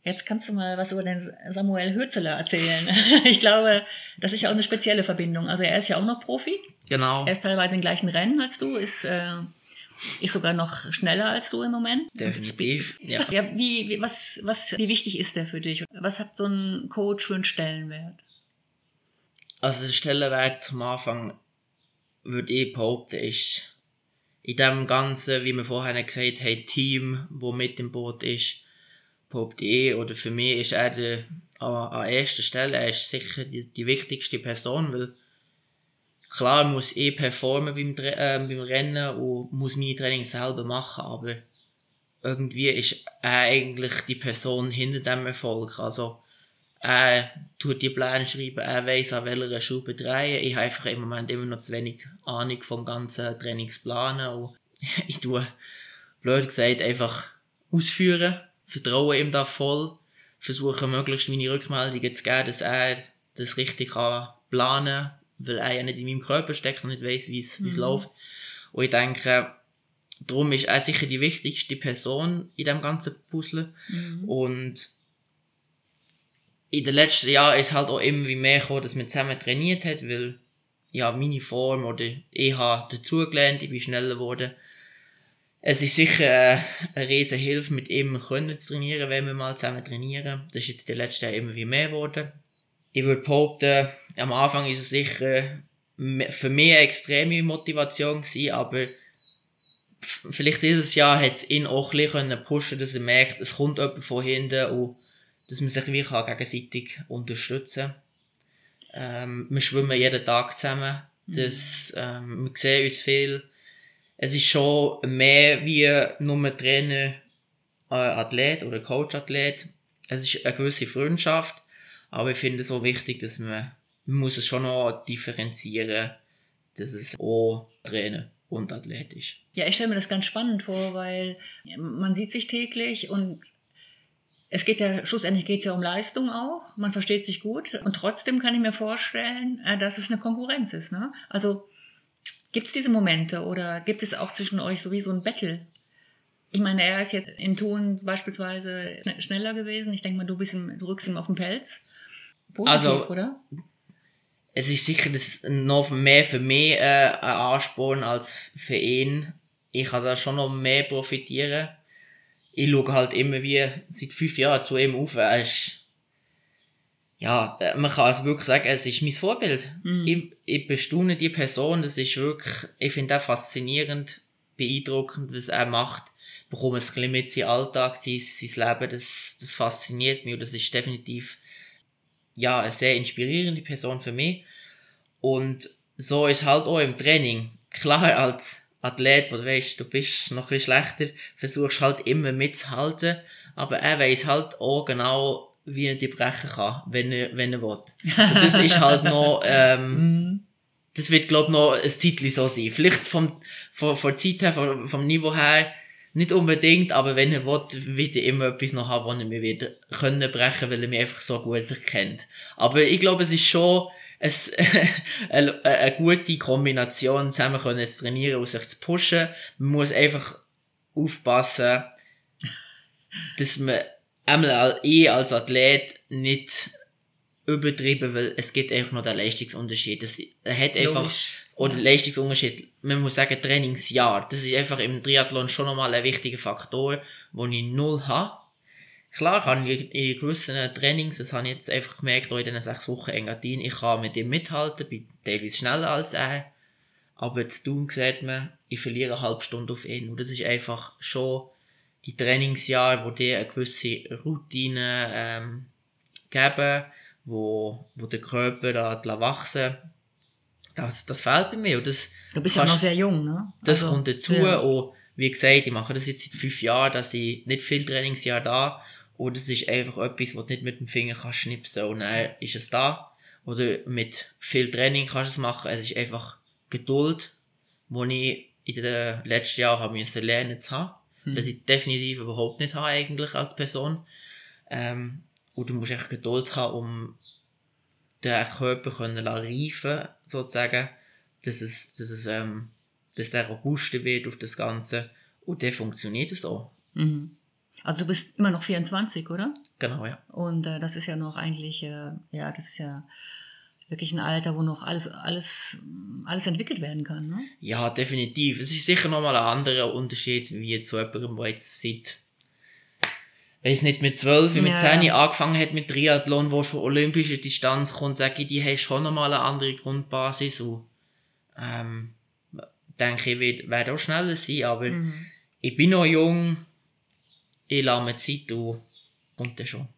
Jetzt kannst du mal was über den Samuel Hürzeler erzählen. Ich glaube, das ist ja auch eine spezielle Verbindung. Also er ist ja auch noch Profi. Genau, Er ist teilweise in gleichen Rennen als du, ist, äh, ist sogar noch schneller als du im Moment. definitiv. Ja. Ja, wie, wie, was, was, wie wichtig ist der für dich? Was hat so ein Coach für einen Stellenwert? Also der Stellenwert zum Anfang, würde ich behaupten, ist in dem Ganzen, wie wir vorher gesagt haben, Team, wo mit im Boot ist, behaupte ich, oder für mich ist er der, an, an erster Stelle, er ist sicher die, die wichtigste Person, weil klar muss ich performen beim, äh, beim Rennen und muss meine Training selber machen, aber irgendwie ist er eigentlich die Person hinter dem Erfolg. Also er tut die Pläne schreiben, er weiss, an welcher Schraube drehen. Ich habe einfach im Moment immer noch zu wenig Ahnung vom ganzen Trainingsplanen und ich tue, blöd gesagt, einfach ausführen, vertraue ihm da voll, versuche möglichst meine Rückmeldungen zu geben, dass er das richtig kann planen kann, weil er ja nicht in meinem Körper steckt und nicht weiss, wie es Mhm. läuft. Und ich denke, darum ist er sicher die wichtigste Person in dem ganzen Puzzle. Mhm. Und in den letzten Jahren ist halt auch immer wie mehr gekommen, dass man zusammen trainiert hat, weil ja, meine Form oder ich habe dazugelernt, ich bin schneller geworden. Es ist sicher äh, eine riesen Hilfe, mit ihm können zu trainieren, wenn wir mal zusammen trainieren. Das ist jetzt in den letzten Jahren immer wie mehr geworden. Ich würde behaupten, am Anfang ist es sicher für mich eine extreme Motivation gewesen, aber vielleicht dieses Jahr hat es ihn auch ein bisschen pushen, dass er merkt, es kommt jemand von hinten und dass man sich kann gegenseitig unterstützen ähm, Wir schwimmen jeden Tag zusammen. Das, ähm, wir sehen uns viel. Es ist schon mehr wie nur Trainer, äh, Athlet oder Coach-Athlet. Es ist eine gewisse Freundschaft, aber ich finde es so wichtig, dass man, man muss es schon noch differenzieren, dass es auch Trainer und Athlet ist. Ja, ich stelle mir das ganz spannend vor, weil man sieht sich täglich und es geht ja, schlussendlich geht es ja um Leistung auch. Man versteht sich gut. Und trotzdem kann ich mir vorstellen, äh, dass es eine Konkurrenz ist. Ne? Also gibt es diese Momente oder gibt es auch zwischen euch sowieso ein Battle? Ich meine, er ist jetzt in Thun beispielsweise schn- schneller gewesen. Ich denke mal, du, bist ihm, du rückst ihm auf den Pelz. Positiv, Also- oder? es ist sicher das noch mehr für mich äh, ein Ansporn als für ihn. Ich kann da schon noch mehr profitieren. Ich schaue halt immer wie seit fünf Jahren zu ihm auf. Er ist, ja, äh, man kann es wirklich sagen, es ist mein Vorbild. Mhm. Ich, ich bestaune die Person, das ist wirklich, ich finde auch faszinierend, beeindruckend, was er macht. Bekomme es ein bisschen mit seinem Alltag, sein, sein Leben, das, das fasziniert mich und das ist definitiv ja, eine sehr inspirierende Person für mich. Und so ist halt auch im Training. Klar, als Athlet, wo du weißt, du bist noch ein bisschen schlechter, versuchst halt immer mitzuhalten, aber er weiß halt auch genau, wie er die brechen kann, wenn er, wenn er will. Und das ist halt noch, ähm, Mhm. das wird, glaube ich, noch ein Zeitchen so sein. Vielleicht vom, von, von der Zeit her, vom, vom Niveau her, nicht unbedingt, aber wenn er will, wird er immer etwas noch haben, was er mir wieder können brechen, weil er mich einfach so gut erkennt. Aber ich glaube, es ist schon ein, eine, eine gute Kombination, zusammen können zu trainieren und sich zu pushen. Man muss einfach aufpassen, dass man einmal ich als Athlet nicht übertrieben, weil es gibt einfach noch den Leistungsunterschied. Es er hat einfach, Logisch. oder Leistungsunterschied, man muss sagen Trainingsjahr. Das ist einfach im Triathlon schon nochmal ein wichtiger Faktor, den ich null habe. Klar kann ich in gewissen Trainings, das habe ich jetzt einfach gemerkt, auch in diesen sechs Wochen Engadin, ich kann mit ihm mithalten, bin teilweise schneller als er. Aber zu tun sieht man, ich verliere eine halbe Stunde auf ihn. Und das ist einfach schon die Trainingsjahre, wo dir eine gewisse Routine ähm, geben, wo, wo der Körper da wachsen das, das fehlt bei mir. Und das, Du bist ja noch sehr jung, ne? das Also, kommt dazu. ja. Und wie gesagt, ich mache das jetzt seit fünf Jahren, dass ich nicht viel Trainingsjahr da und es ist einfach etwas, was du nicht mit dem Finger kannst schnipsen und dann ist es da. Oder mit viel Training kannst du es machen. Es ist einfach Geduld, wo ich in den letzten Jahren habe müssen lernen zu haben. Hm. Das ich definitiv überhaupt nicht habe eigentlich als Person. Ähm, und du musst echt Geduld haben, um den Körper können reifen sozusagen, dass es, dass es, ähm, dass der robuster wird auf das Ganze und der funktioniert es auch. Mhm. Also du bist immer noch 24, oder? Genau, ja. Und äh, das ist ja noch eigentlich, äh, ja, das ist ja wirklich ein Alter, wo noch alles, alles, alles entwickelt werden kann, ne? Ja, definitiv. Es ist sicher nochmal ein anderer Unterschied wie zu jemandem, der jetzt seit, weiß nicht, mit 12, mit Ja, 10 ja. angefangen hat mit Triathlon, wo von olympischer Distanz kommt, sage ich, die haben schon nochmal eine andere Grundbasis und, ähm, denke ich, wird, wird auch schneller sein, aber Mhm. ich bin noch jung, ich lasse mir Zeit und kommt dann schon.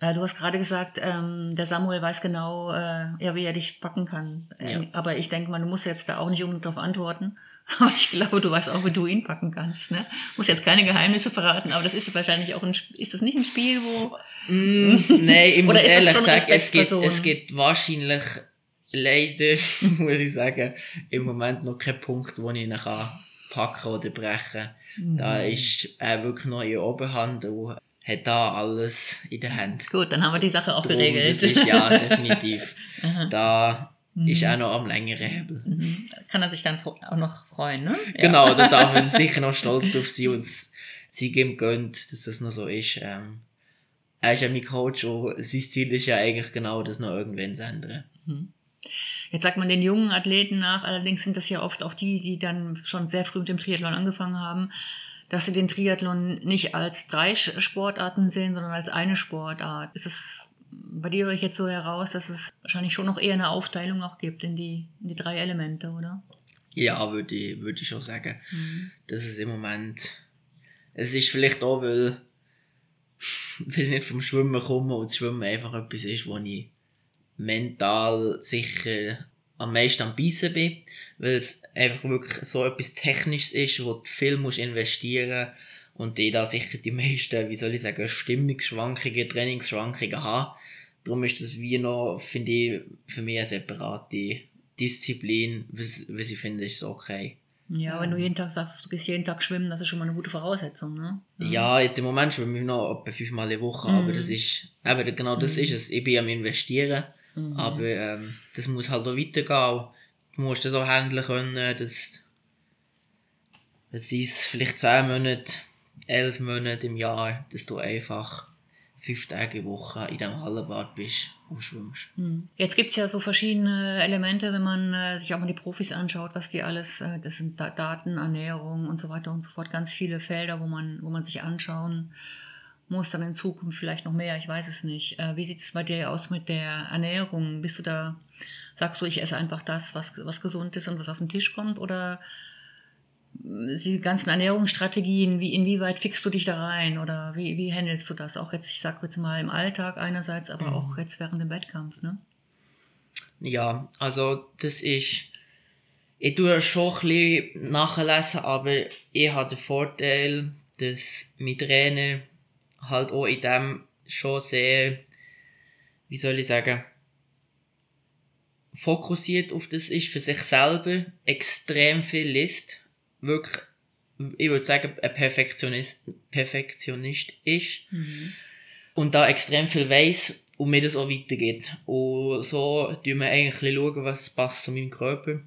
Äh, du hast gerade gesagt, ähm, der Samuel weiß genau, äh, ja, wie er dich packen kann. Ähm, Ja. Aber ich denke mal, du musst jetzt da auch nicht unbedingt darauf antworten. Aber ich glaube, du weißt auch, wie du ihn packen kannst. Ne? Muss jetzt keine Geheimnisse verraten, aber das ist wahrscheinlich auch ein, ist das nicht ein Spiel, wo Mm, Nein, ich muss ehrlich sagen, es gibt, es gibt wahrscheinlich leider, muss ich sagen, im Moment noch keinen Punkt, wo ich ihn kann packen oder brechen Da Mhm. ist er wirklich noch in Oberhand und hat da alles in der Hand. Gut, dann haben wir die Sache auch Drum, geregelt. Das ist ja definitiv. Da Mhm. ist er noch am längeren Hebel. Mhm. Kann er sich dann auch noch freuen, ne? Ja. Genau, da darf er sicher noch stolz drauf sein und sie ihm gönnt, dass das noch so ist. Ähm, er ist ja mein Coach und sein Ziel ist ja eigentlich genau das noch irgendwann zu ändern. Mhm. Jetzt sagt man den jungen Athleten nach, allerdings sind das ja oft auch die, die dann schon sehr früh mit dem Triathlon angefangen haben, dass sie den Triathlon nicht als drei Sportarten sehen, sondern als eine Sportart. Ist es bei dir höre ich jetzt so heraus, dass es wahrscheinlich schon noch eher eine Aufteilung auch gibt in die, in die drei Elemente, oder? Ja, würde ich, würde ich schon sagen. Mhm. Das ist im Moment. Es ist vielleicht auch, weil, weil ich nicht vom Schwimmen komme und das Schwimmen einfach etwas ist, wo ich mental sicher am meisten am Beißen bin, weil es einfach wirklich so etwas Technisches ist, wo du viel musst investieren und ich da sicher die meisten, wie soll ich sagen, Stimmungsschwankungen, Trainingsschwankungen habe. Darum ist das wie noch, finde ich, für mich eine separate Disziplin, was, was ich finde, ist okay. Ja, wenn du jeden Tag sagst, du gehst jeden Tag schwimmen, das ist schon mal eine gute Voraussetzung, ne? Ja, jetzt im Moment schwimme ich noch etwa fünfmal der Woche, Mhm. aber das ist, eben, genau das Mhm. ist es. Ich bin am investieren, Mhm. aber ähm, das muss halt auch weitergehen. Du musst das auch handeln können, dass, es ist vielleicht zehn Monate, elf Monate im Jahr, dass du einfach fünf Tage der Woche in diesem Hallenbad bist und schwimmst. Hm. Jetzt gibt's ja so verschiedene Elemente, wenn man äh, sich auch mal die Profis anschaut, was die alles, äh, das sind da Daten, Ernährung und so weiter und so fort, ganz viele Felder, wo man, wo man sich anschauen muss, dann in Zukunft vielleicht noch mehr, ich weiß es nicht. Äh, wie sieht's bei dir aus mit der Ernährung? Bist du da, sagst du, ich esse einfach das, was, was gesund ist und was auf den Tisch kommt oder äh, die ganzen Ernährungsstrategien, wie, inwieweit fixst du dich da rein oder wie, wie handelst du das? Auch jetzt, ich sag jetzt mal im Alltag einerseits, aber Mhm. auch jetzt während dem Wettkampf, ne? Ja, also das ist. Ich tue schon ein bisschen nachlesen, aber ich habe den Vorteil, dass mein Trainer halt auch in dem schon sehr, wie soll ich sagen, fokussiert auf das ist, für sich selber extrem viel liest. Wirklich, ich würde sagen, ein Perfektionist, Perfektionist ist und da extrem viel weiss und mir das auch weitergeht. Und so schauen wir eigentlich schauen, was passt zu meinem Körper.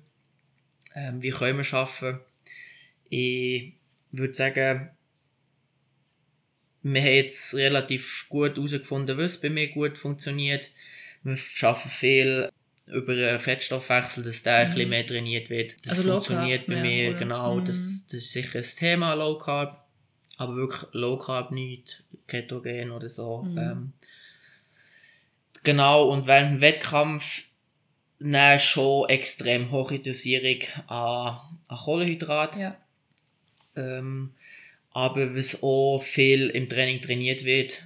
Ähm, wie können wir schaffen? Ich würde sagen, wir haben jetzt relativ gut herausgefunden, was bei mir gut funktioniert. Wir schaffen viel über einen Fettstoffwechsel, dass der ein Mhm. bisschen mehr trainiert wird. Das Also funktioniert bei mir, oder? genau. Mhm. Das, das ist sicher ein Thema, Low Carb. Aber wirklich Low Carb nicht, Ketogen oder so. Mhm. Ähm, genau, und während dem Wettkampf nehmen schon extrem hohe Dosierung an, an Kohlenhydrat. Ja. Ähm, aber was auch viel im Training trainiert wird,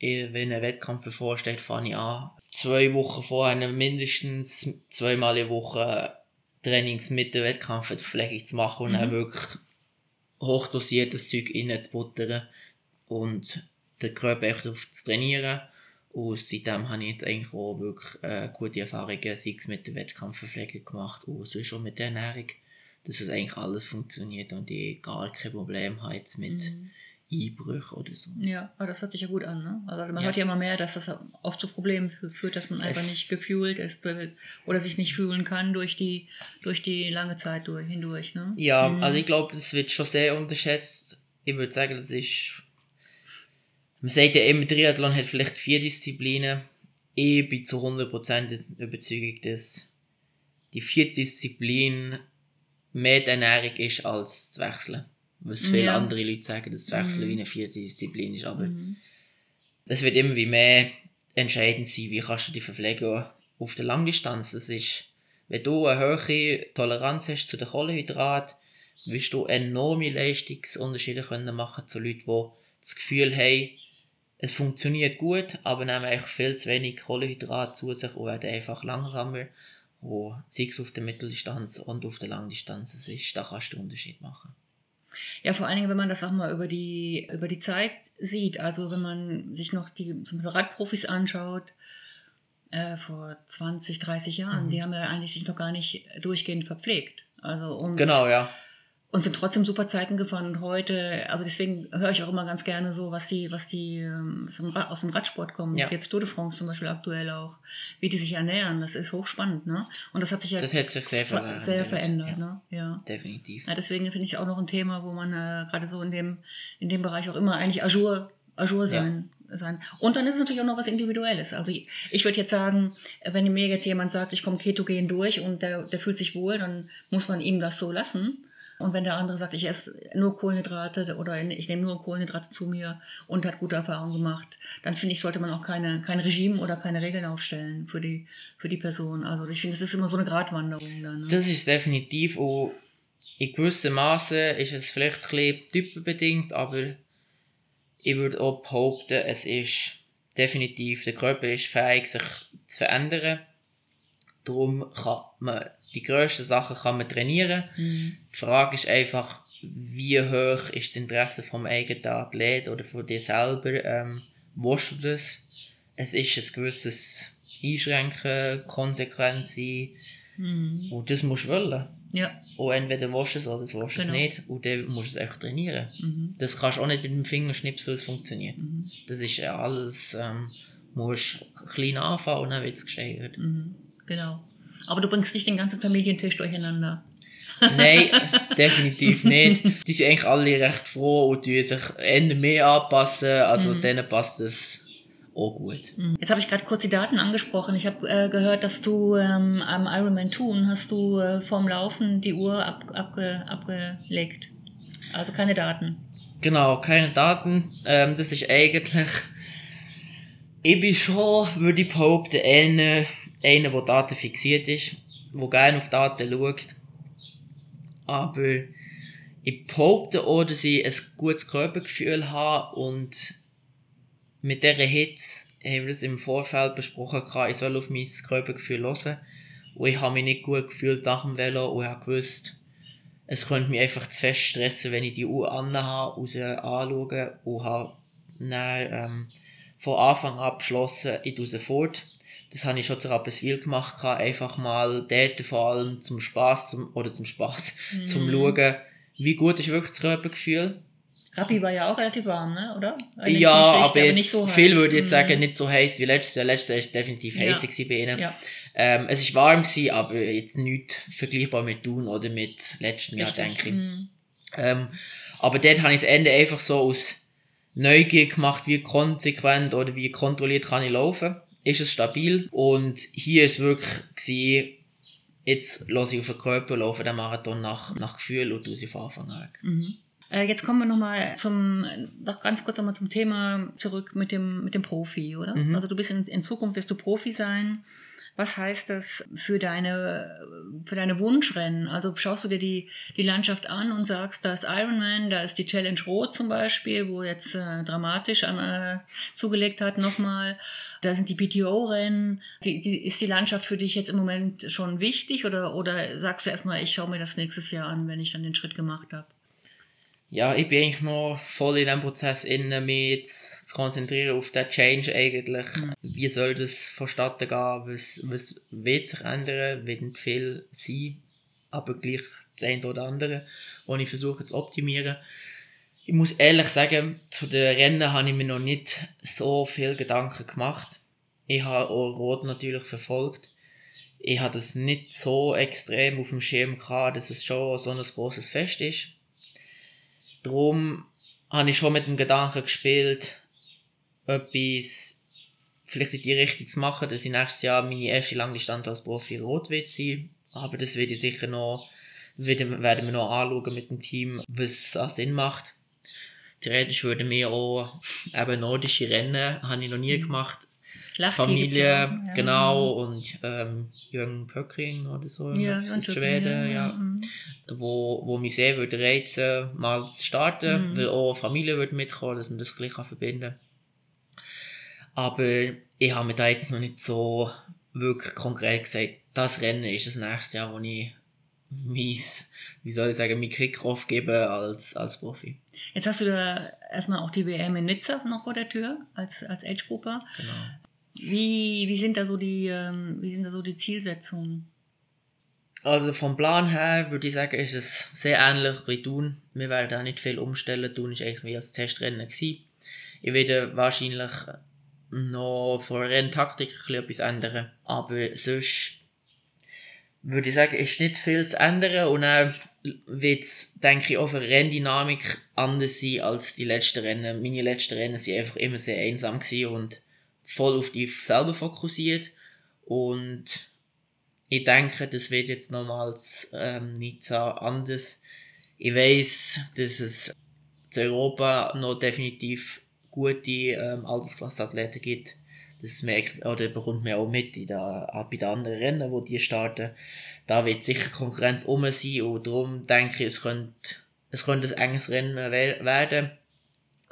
eh, wenn ein Wettkampf bevorsteht, fange ich an. Zwei Wochen vorher mindestens zweimal in Woche Trainings mit der Wettkampfpflege zu machen und Mhm. dann wirklich hochdosiertes Zeug rein zu buttern und den Körper echt auf zu trainieren. Und seitdem habe ich jetzt eigentlich auch wirklich äh, gute Erfahrungen, sei es mit der Wettkampfpflege gemacht und sonst auch mit der Ernährung, dass es eigentlich alles funktioniert und ich gar kein Problem habe jetzt mit Mhm. Einbrüche oder so. Ja, aber das hört sich ja gut an, ne? Also man Ja. hört ja immer mehr, dass das oft zu Problemen fü- führt, dass man einfach Es- nicht gefühlt ist oder sich nicht fühlen kann durch die, durch die lange Zeit durch, hindurch, ne? Ja, Mhm. also ich glaube, das wird schon sehr unterschätzt. Ich würde sagen, das ist. Man sagt ja immer, Triathlon hat vielleicht vier Disziplinen. Ich bin zu 100% der Überzeugung, dass die vierte Disziplin mehr die Ernährung ist als das Wechseln. Was viele Ja. andere Leute sagen, dass das Wechseln Mhm. wie eine vierte Disziplin ist. Aber Mhm. es wird immer wie mehr entscheidend sein, wie kannst du dich verpflegen auf der Langdistanz. Das ist, wenn du eine hohe Toleranz hast zu den Kohlenhydraten, wirst du enorme Leistungsunterschiede können machen zu Leuten, die das Gefühl haben, es funktioniert gut, aber nehmen einfach viel zu wenig Kohlenhydrate zu sich und werden einfach langsamer. Sei es auf der Mitteldistanz und auf der Langdistanz, ist, da kannst du Unterschied machen. Ja, vor allen Dingen, wenn man das auch mal über die, über die Zeit sieht. Also wenn man sich noch die zum Beispiel Radprofis anschaut, äh, vor 20, 30 Jahren, Mhm. die haben ja eigentlich sich noch gar nicht durchgehend verpflegt. Also und, Genau, ja. Und sind trotzdem super Zeiten gefahren. Und heute, also deswegen höre ich auch immer ganz gerne so, was die, was die ähm, aus dem Radsport kommen. Ja. Jetzt Tour de France zum Beispiel aktuell auch, wie die sich ernähren. Das ist hochspannend, ne? Und das hat sich ja Das hat sich sehr ver verändert, sehr verändert, ja. ne? Ja. Definitiv. Ja, deswegen finde ich es auch noch ein Thema, wo man äh, gerade so in dem, in dem Bereich auch immer eigentlich Ajour, Ajour sein, sein. Und dann ist es natürlich auch noch was Individuelles. Also ich, ich würde jetzt sagen, wenn mir jetzt jemand sagt, ich komme ketogen durch und der, der fühlt sich wohl, dann muss man ihm das so lassen. Und wenn der andere sagt, ich esse nur Kohlenhydrate oder ich nehme nur Kohlenhydrate zu mir und hat gute Erfahrungen gemacht, dann finde ich, sollte man auch keine, kein Regime oder keine Regeln aufstellen für die, für die Person. Also ich finde, es ist immer so eine Gratwanderung dann. Ne? Das ist definitiv und in gewissem Maße ist es vielleicht typenbedingt, aber ich würde auch behaupten, es ist definitiv, der Körper ist fähig, sich zu verändern. Darum kann man, die grössten Sachen kann man trainieren. Mhm. Die Frage ist einfach, wie hoch ist das Interesse vom eigenen Athlet oder von dir selber, ähm, willst du das? Es ist ein gewisses Einschränken, Konsequenz sein, Mhm. und das musst du wollen. Ja. Und entweder willst du es oder das willst du Genau. es nicht. Und dann musst du es echt trainieren. Mhm. Das kannst du auch nicht mit dem Fingerschnipsel, es funktioniert. Mhm. Das ist ja alles, ähm, musst klein anfangen und dann wird es gesteigert. Mhm. Genau. Aber du bringst nicht den ganzen Familientisch durcheinander. Nein, definitiv nicht. Die sind eigentlich alle recht froh und tun sich eher mehr anpassen. Also Mhm. denen passt das auch gut. Jetzt habe ich gerade kurz die Daten angesprochen. Ich habe äh, gehört, dass du ähm, am Ironman Tun hast du äh, vorm Laufen die Uhr ab, abge, abgelegt. Also keine Daten. Genau, keine Daten. Ähm, das ist eigentlich. Ich bin schon, würde ich behaupten, einer, einer, der Daten fixiert ist, der gerne auf Daten schaut. Aber ich behaupte auch, dass ich ein gutes Körpergefühl habe und mit dieser Hitze haben wir das im Vorfeld besprochen, gehabt, ich soll auf mein Körpergefühl hören. Und ich habe mich nicht gut gefühlt nach dem Velo und ich habe gewusst, es könnte mich einfach zu fest stressen, wenn ich die Uhr anhabe, raus anschaue und habe dann, ähm, von Anfang an beschlossen, ich tue sie fort. Das habe ich schon zu Rapperswil gemacht, einfach mal dort vor allem zum Spaß zum, oder zum Spaß, zum Mhm. Schauen, wie gut ist wirklich das Körpergefühl. Rappi war ja auch relativ warm, ne? oder? Nicht- ja, nicht aber richtig, jetzt, heiß. viel würde ich jetzt Mhm. sagen, nicht so heiß wie letztes. Der letzte ist definitiv Ja. heiß gewesen bei ihnen. Ja, Ähm, es ist warm gewesen, aber jetzt nicht vergleichbar mit Thun oder mit letztem Jahr, denke ich. Mhm. Ähm, aber dort habe ich das Ende einfach so aus Neugier gemacht, wie konsequent oder wie kontrolliert kann ich laufen. Ist es stabil? Und hier ist wirklich gewesen, jetzt lasse ich auf den Körper laufen, den Marathon nach, nach Gefühl und tue sie von Anfang an. Mhm. Äh, jetzt kommen wir nochmal zum, noch ganz kurz nochmal zum Thema zurück mit dem, mit dem Profi, oder? Mhm. Also du bist in, in Zukunft wirst du Profi sein. Was heißt das für deine, für deine Wunschrennen? Also schaust du dir die, die Landschaft an und sagst, da ist Ironman, da ist die Challenge Rot zum Beispiel, wo jetzt äh, dramatisch an, äh, zugelegt hat nochmal. Da sind die die, ist die Landschaft für dich jetzt im Moment schon wichtig oder, oder sagst du erstmal, ich schaue mir das nächstes Jahr an, wenn ich dann den Schritt gemacht habe? Ja, ich bin eigentlich noch voll in dem Prozess, in mich zu konzentrieren auf den Change eigentlich. Wie soll das vonstatten gehen? Was, was wird sich ändern? Wird nicht viel sein, aber gleich das eine oder andere, was ich versuche zu optimieren. Ich muss ehrlich sagen, zu den Rennen habe ich mir noch nicht so viel Gedanken gemacht. Ich habe auch Rot natürlich verfolgt. Ich habe das nicht so extrem auf dem Schirm gehabt, dass es schon so ein großes Fest ist. Darum habe ich schon mit dem Gedanken gespielt, etwas vielleicht in die Richtung zu machen, dass ich nächstes Jahr meine erste Langdistanz als Profi rot wird sein. Aber das werde ich sicher noch, werden wir noch anschauen mit dem Team, was Sinn macht. Theoretisch würden wir auch eben nordische Rennen, habe ich noch nie gemacht. Lachti Familie, ja, genau, und ähm, Jürgen Pöckring oder so, Ja, ist Schweden, ja, mhm. wo, wo mich sehr würde reizen, mal zu starten, Mhm. weil auch Familie würde mitkommen, dass man das gleich kann verbinden Aber ich habe mir da jetzt noch nicht so wirklich konkret gesagt, das Rennen ist das nächste Jahr, wo ich mein, wie soll ich sagen, mein Kickoff gebe als, als Profi. Jetzt hast du da erstmal auch die WM in Nizza noch vor der Tür als, als Age-Grupper. Genau. Wie, wie sind da so die, ähm, wie sind da so die Zielsetzungen? Also vom Plan her würde ich sagen, ist es sehr ähnlich wie Thun. Wir werden da nicht viel umstellen. Thun ist eigentlich wie als Testrennen gewesen. Ich werde wahrscheinlich noch von Renntaktik ein bisschen etwas ändern. Aber sonst würde ich sagen, ist nicht viel zu ändern und dann wird es, denke ich, auch für Renndynamik anders sein als die letzten Rennen. Meine letzten Rennen sind einfach immer sehr einsam und voll auf die selber fokussiert und ich denke, das wird jetzt nochmals ähm, Nizza anders. Ich weiß, dass es zu Europa noch definitiv gute ähm, Altersklassenathleten gibt. Das merkt, oder bekommt man auch mit in der, bei den anderen Rennen, wo die starten. Da wird sicher Konkurrenz um sein und darum denke ich, es könnte, es könnte ein enges Rennen we- werden.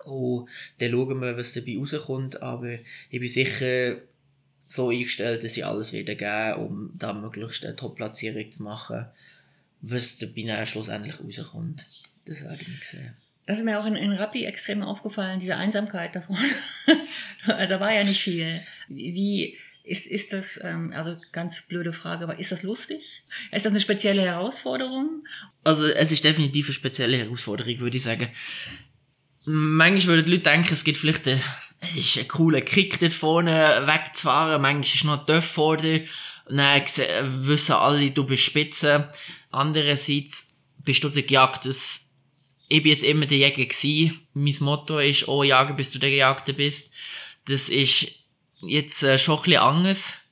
Und dann schauen wir, was dabei rauskommt. Aber ich bin sicher so eingestellt, dass ich alles wieder geben, um da möglichst eine Top-Platzierung zu machen. Was dabei dann schlussendlich rauskommt. Das werden wir sehen. Das ist mir auch in, in Rappi extrem aufgefallen, diese Einsamkeit davon. also da war ja nicht viel. Wie ist, ist das, ähm, also ganz blöde Frage, aber ist das lustig? Ist das eine spezielle Herausforderung? Also es ist definitiv eine spezielle Herausforderung, würde ich sagen. Manchmal würden die Leute denken, es gibt vielleicht einen, es ist ein cooler Kick dort vorne wegzufahren, manchmal ist noch ein vor dir, se- wissen alle, du bist Spitze. Andererseits bist du der Gejagte. Ich bin jetzt immer der Jäger gewesen. Mein Motto ist, oh, jagen, bis du der Gejagte bist. Das ist jetzt äh, schon ein bisschen anders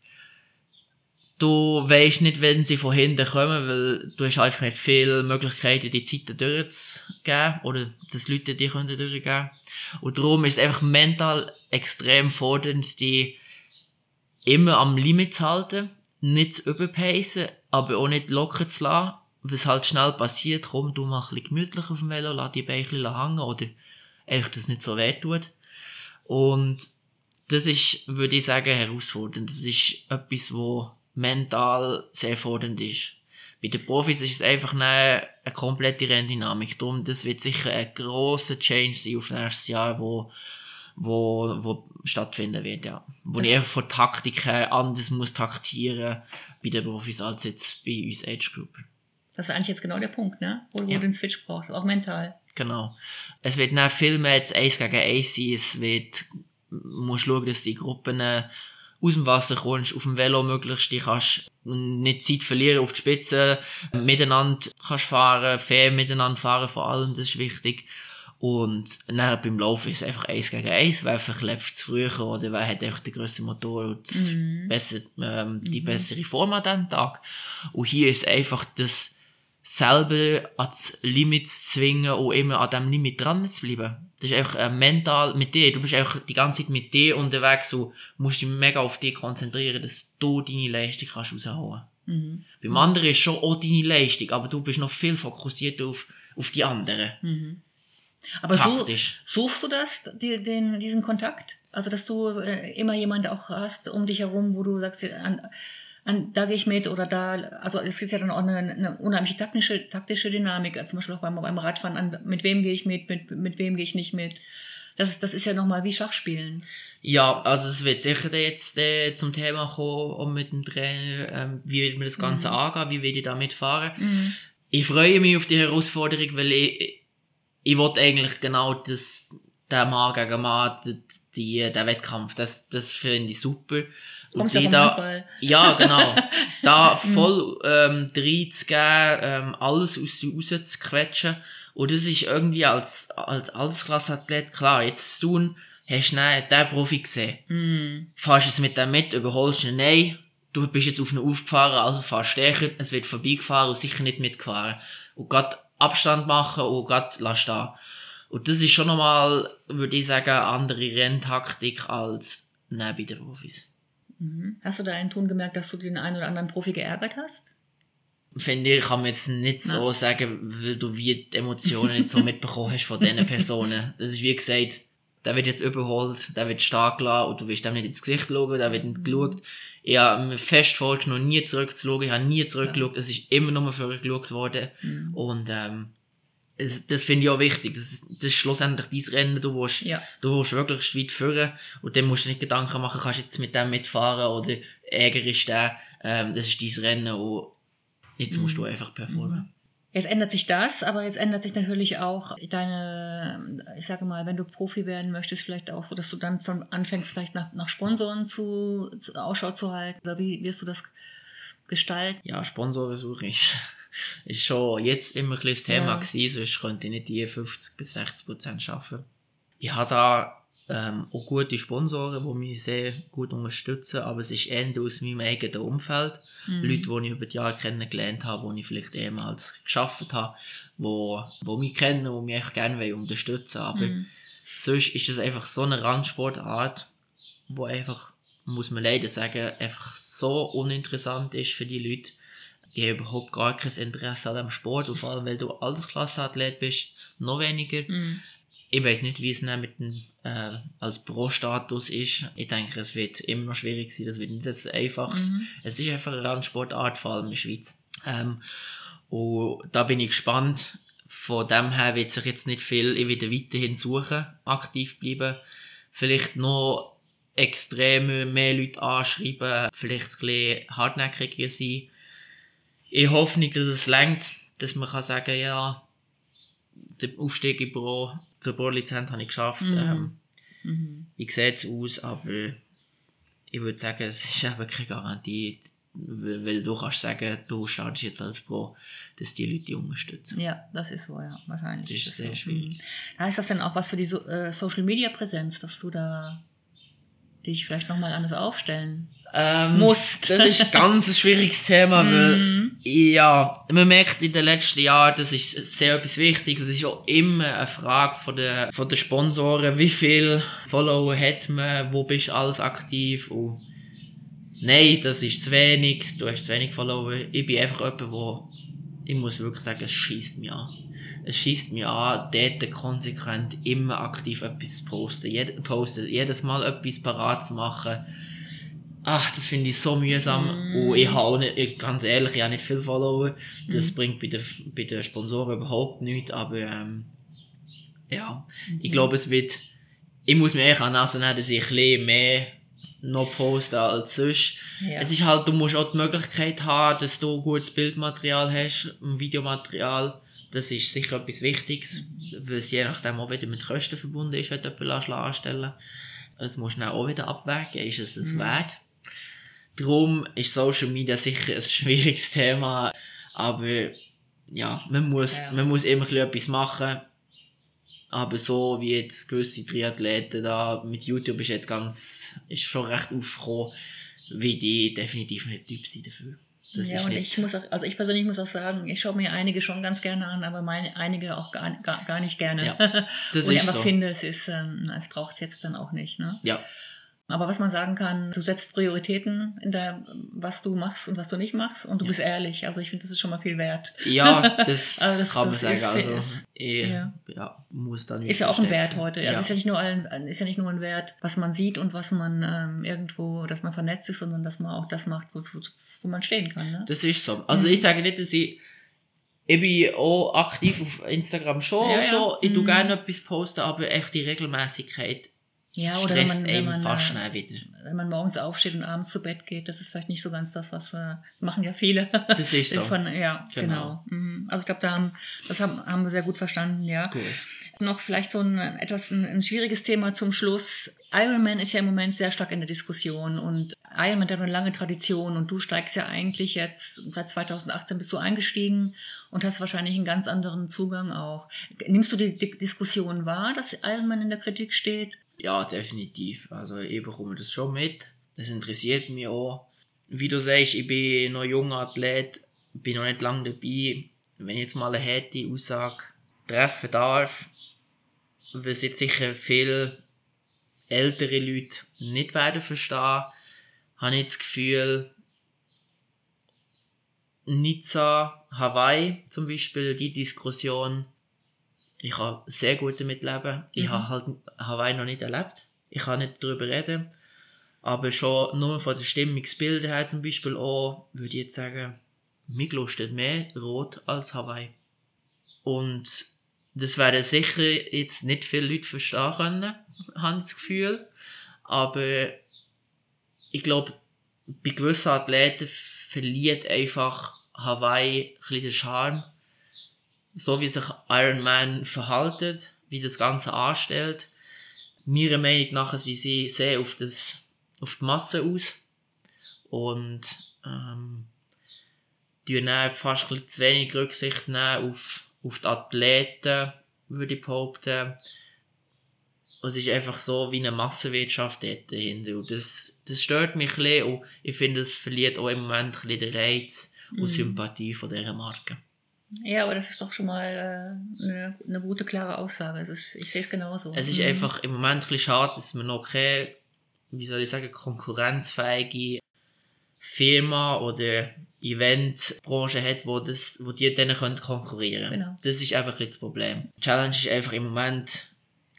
du weisst nicht, wenn sie von hinten kommen, weil du hast einfach nicht viele Möglichkeiten, die Zeiten durchzugeben oder dass Leute die können. Und darum ist es einfach mental extrem fordernd, die immer am Limit zu halten, nicht zu überpacen, aber auch nicht locker zu lassen, was halt schnell passiert, komm, du mach ein gemütlich auf dem Velo, lass die Beine ein bisschen hängen oder einfach, dass es nicht so weh tut. Und das ist, würde ich sagen, herausfordernd. Das ist etwas, wo mental sehr fordernd ist. Bei den Profis ist es einfach eine, eine komplette Renndynamik. Darum, das wird sicher ein grosser Change sein auf nächstes Jahr, wo, wo, wo stattfinden wird, ja. Wo ich einfach von Taktik her anders muss taktieren bei den Profis als jetzt bei uns Age Group. Das ist eigentlich jetzt genau der Punkt, ne? Wo, Ja. du den Switch brauchst, auch mental. Genau. Es wird viel mehr jetzt eins gegen eins sein. Es wird, musst schauen, dass die Gruppen äh, aus dem Wasser kommst, auf dem Velo möglichst, die kannst nicht Zeit verlieren auf die Spitze, miteinander kannst fahren, fair miteinander fahren vor allem, das ist wichtig. Und dann beim Laufen ist es einfach eins gegen eins, wer verklebt es früher oder wer hat einfach den grössten Motor und Mhm. besser, ähm, die Mhm. bessere Form an diesem Tag. Und hier ist einfach das selber ans Limit zu zwingen und immer an diesem Limit dran zu bleiben. Das ist einfach äh, mental mit dir. Du bist einfach die ganze Zeit mit dir unterwegs und musst dich mega auf dich konzentrieren, dass du deine Leistung kannst rausholen. Mhm. Beim anderen ist schon auch deine Leistung, aber du bist noch viel fokussierter auf, auf die anderen. Mhm. Aber so, suchst du das, die, den, diesen Kontakt? Also, dass du äh, immer jemand auch hast um dich herum, wo du sagst, an, an, da gehe ich mit oder da, also es ist ja dann auch eine, eine unheimliche taktische, taktische Dynamik, also zum Beispiel auch beim, beim Radfahren, an, mit wem gehe ich mit, mit, mit wem gehe ich nicht mit. Das ist, das ist ja nochmal wie Schachspielen. Ja, also es wird sicher jetzt äh, zum Thema kommen, auch mit dem Trainer, ähm, wie wird man das Ganze Mhm. angehen, wie will ich da mitfahren. Ich freue mich auf die Herausforderung, weil ich, ich wollte eigentlich genau das, der Mann gegen Mann, die, der Wettkampf, das, das finde ich super. Kommst du die da, Handball? ja, genau. Da voll ähm, reinzugeben, ähm, alles aus dir rauszuquetschen. Und das ist irgendwie als, als Altersklasseathlet klar. Jetzt du hast du dann den Profi gesehen. Mhm. Fahrst jetzt mit dem mit, überholst ihn, nein, du bist jetzt auf ihn aufgefahren, also fahrst stärker, es wird vorbeigefahren und sicher nicht mitgefahren. Und grad Abstand machen und grad lass da. Und das ist schon nochmal, würde ich sagen, eine andere Renntaktik als neben den Profis. Mhm. Hast du da einen Ton gemerkt, dass du den einen oder anderen Profi geärgert hast? finde ich, kann man jetzt nicht so sagen, weil du wie die Emotionen nicht so mitbekommen hast von diesen Personen. Das ist wie gesagt, der wird jetzt überholt, der wird stark gelassen und du wirst dem nicht ins Gesicht schauen, der wird nicht geschaut. Ich habe mir fest vorgenommen, nie zurückzuschauen, ich habe nie zurückgeschaut, es ist immer nur geschaut worden Mhm. und ähm, es, das finde ich auch wichtig, das ist, das ist schlussendlich dein Rennen, du willst, Ja. du willst wirklich weit führen und dann musst du nicht Gedanken machen, kannst du jetzt mit dem mitfahren oder Ärger ist der, ähm, das ist dein Rennen und jetzt musst du einfach performen. Jetzt ändert sich das, aber jetzt ändert sich natürlich auch deine, ich sage mal, wenn du Profi werden möchtest, vielleicht auch so, dass du dann von anfängst, vielleicht nach, nach Sponsoren zu, zu Ausschau zu halten. Oder wie wirst du das gestalten? Ja, Sponsorensuche ist, ist schon jetzt immer ein bisschen das Thema Ja. gewesen, sonst könnte ich nicht die 50 bis 60 Prozent schaffen. Ich habe da ähm, auch gute Sponsoren, die mich sehr gut unterstützen, aber es ist eher aus meinem eigenen Umfeld. Mhm. Leute, die ich über die Jahre kennengelernt habe, die ich vielleicht ehemals geschafft habe, wo, wo mich kennen und mich echt gerne wollen unterstützen Aber Mhm. sonst ist das einfach so eine Randsportart, wo einfach, muss man leider sagen, einfach so uninteressant ist für die Leute. Die haben überhaupt gar kein Interesse an dem Sport und vor allem, weil du Altersklasseathlet bist, noch weniger. Mhm. Ich weiß nicht, wie es dann mit dem äh, als Pro-Status ist. Ich denke, es wird immer noch schwierig sein. Das wird nicht das Einfaches. Mhm. Es ist einfach eine Randsportart, vor allem in der Schweiz. Ähm, und da bin ich gespannt. Von dem her wird sich jetzt nicht viel. Ich werde weiterhin suchen, aktiv bleiben. Vielleicht noch extrem mehr Leute anschreiben, vielleicht ein bisschen hartnäckiger sein. Ich hoffe nicht, dass es längt, dass man kann sagen, ja, der Aufstieg in Pro, zur Pro-Lizenz habe ich geschafft. Mhm. Ähm, Mhm. wie sieht es aus, aber ich würde sagen, es ist eben keine Garantie, weil, du kannst sagen, du startest jetzt als Pro, dass die Leute dich unterstützen. Ja, das ist so, ja, wahrscheinlich. Das ist so. sehr schwierig. Mhm. Heißt das denn auch was für die so äh, Social Media Präsenz, dass du da dich vielleicht nochmal anders aufstellen Ähm, musst? Das ist ganz ein schwieriges Thema, weil Mhm. Ja, man merkt in den letzten Jahren, das ist sehr etwas Wichtiges. Es ist auch immer eine Frage von den, von den Sponsoren, wie viel Follower hat man, wo bist du alles aktiv und nein, das ist zu wenig, du hast zu wenig Follower. Ich bin einfach jemand, wo ich muss wirklich sagen, es schießt mich an. Es schießt mich an, dort konsequent immer aktiv etwas zu posten, Jed posten, jedes Mal etwas parat zu machen. Ach, das finde ich so mühsam. Mm. Und ich habe auch nicht, ich, ganz ehrlich, ich habe nicht viel Follower. Das Mhm. bringt bei den, bei den Sponsoren überhaupt nichts, aber ähm, ja, Mhm. ich glaube, es wird, ich muss mir echt an die Nase nehmen, dass ich ein bisschen mehr noch poste als sonst. Ja. Es ist halt, du musst auch die Möglichkeit haben, dass du gutes Bildmaterial hast, ein Videomaterial. Das ist sicher etwas Wichtiges, weil es je nachdem auch wieder mit Kosten verbunden ist, wenn du jemanden anstellen lässt. Das musst du dann auch wieder abwägen, ist es es Mhm. wert? Darum ist Social Media sicher ein schwieriges Thema, aber ja, man muss, Ja. man muss immer etwas machen. Aber so wie jetzt gewisse Triathleten da mit YouTube ist jetzt ganz, ist schon recht aufgekommen, wie die definitiv nicht Typ sind dafür. Das ja, und nicht, ich muss auch, also ich persönlich muss auch sagen, ich schaue mir einige schon ganz gerne an, aber meine, einige auch gar, gar, gar nicht gerne. Ja, das und ich einfach so. finde, es ist, ähm, es braucht es jetzt dann auch nicht. Ne? Ja, Aber was man sagen kann, du setzt Prioritäten in der, was du machst und was du nicht machst und du Ja. bist ehrlich. Also ich finde, das ist schon mal viel wert. ja, das, Also das- kann man sagen. ist- also, ich, ja. ja. muss dann Ist ja auch ein. Wert heute. Also Ja. ist ja nicht nur ein, ist ja nicht nur ein Wert, was man sieht und was man ähm, irgendwo, dass man vernetzt ist, sondern dass man auch das macht, wo, wo, man stehen kann. Ne? Das ist so. Also Mhm. ich sage nicht, dass ich ich bin auch aktiv auf Instagram schon Ja, ja. so. Ich tue Mhm. gerne etwas posten, aber echt die Regelmäßigkeit Ja, oder wenn stresst man, wenn einem man, fast äh, schnell wieder. wenn man morgens aufsteht und abends zu Bett geht, das ist vielleicht nicht so ganz das, was äh, machen ja viele. Das ist so. Von, ja, Genau. genau. Mhm. Also ich glaube, da haben, das haben, haben wir sehr gut verstanden, ja. Gut. Noch vielleicht so ein etwas ein, ein schwieriges Thema zum Schluss. Ironman ist ja im Moment sehr stark in der Diskussion und Ironman hat eine lange Tradition und du steigst ja eigentlich jetzt seit 2018 bist du eingestiegen und hast wahrscheinlich einen ganz anderen Zugang auch. Nimmst du die, die Diskussion wahr, dass Ironman in der Kritik steht? Ja, definitiv. Also ich bekomme das schon mit. Das interessiert mich auch. Wie du sagst, ich bin noch junger Athlet, bin noch nicht lange dabei. Wenn ich jetzt mal eine harte Aussage treffen darf, was jetzt sicher viele ältere Leute nicht werden verstehen, habe ich das Gefühl, Nizza, Hawaii zum Beispiel, die Diskussion, ich kann sehr gut damit leben. Ich Mhm. habe halt Hawaii noch nicht erlebt. Ich kann nicht darüber reden. Aber schon nur von der Stimmungsbilder her zum Beispiel auch, würde ich jetzt sagen, mich lustet mehr Rot als Hawaii. Und das werden sicher jetzt nicht viele Leute verstehen können, habe ich das Gefühl. Aber ich glaube, bei gewissen Athleten verliert einfach Hawaii ein bisschen den Charme. So wie sich Iron Man verhaltet, wie das Ganze anstellt. Meiner Meinung nach sind sie sehr auf, das, auf die Masse aus. Und ähm, die dann fast ein bisschen zu wenig Rücksicht nehmen auf, auf die Athleten, würde ich behaupten. Es ist einfach so wie eine Massenwirtschaft dort dahinter. Und das, das stört mich ein bisschen und ich finde, es verliert auch im Moment ein bisschen den Reiz und Mhm. Sympathie von dieser Marke. Ja, aber das ist doch schon mal äh, eine, eine gute, klare Aussage. Es ist, ich sehe es genauso. Es ist Mhm. einfach im Moment ein bisschen schade, dass man noch keine, wie soll ich sagen, konkurrenzfähige Firma oder Eventbranche hat, wo, das, wo die denen können konkurrieren Genau. Das ist einfach ein das Problem. Die Challenge ist einfach im Moment,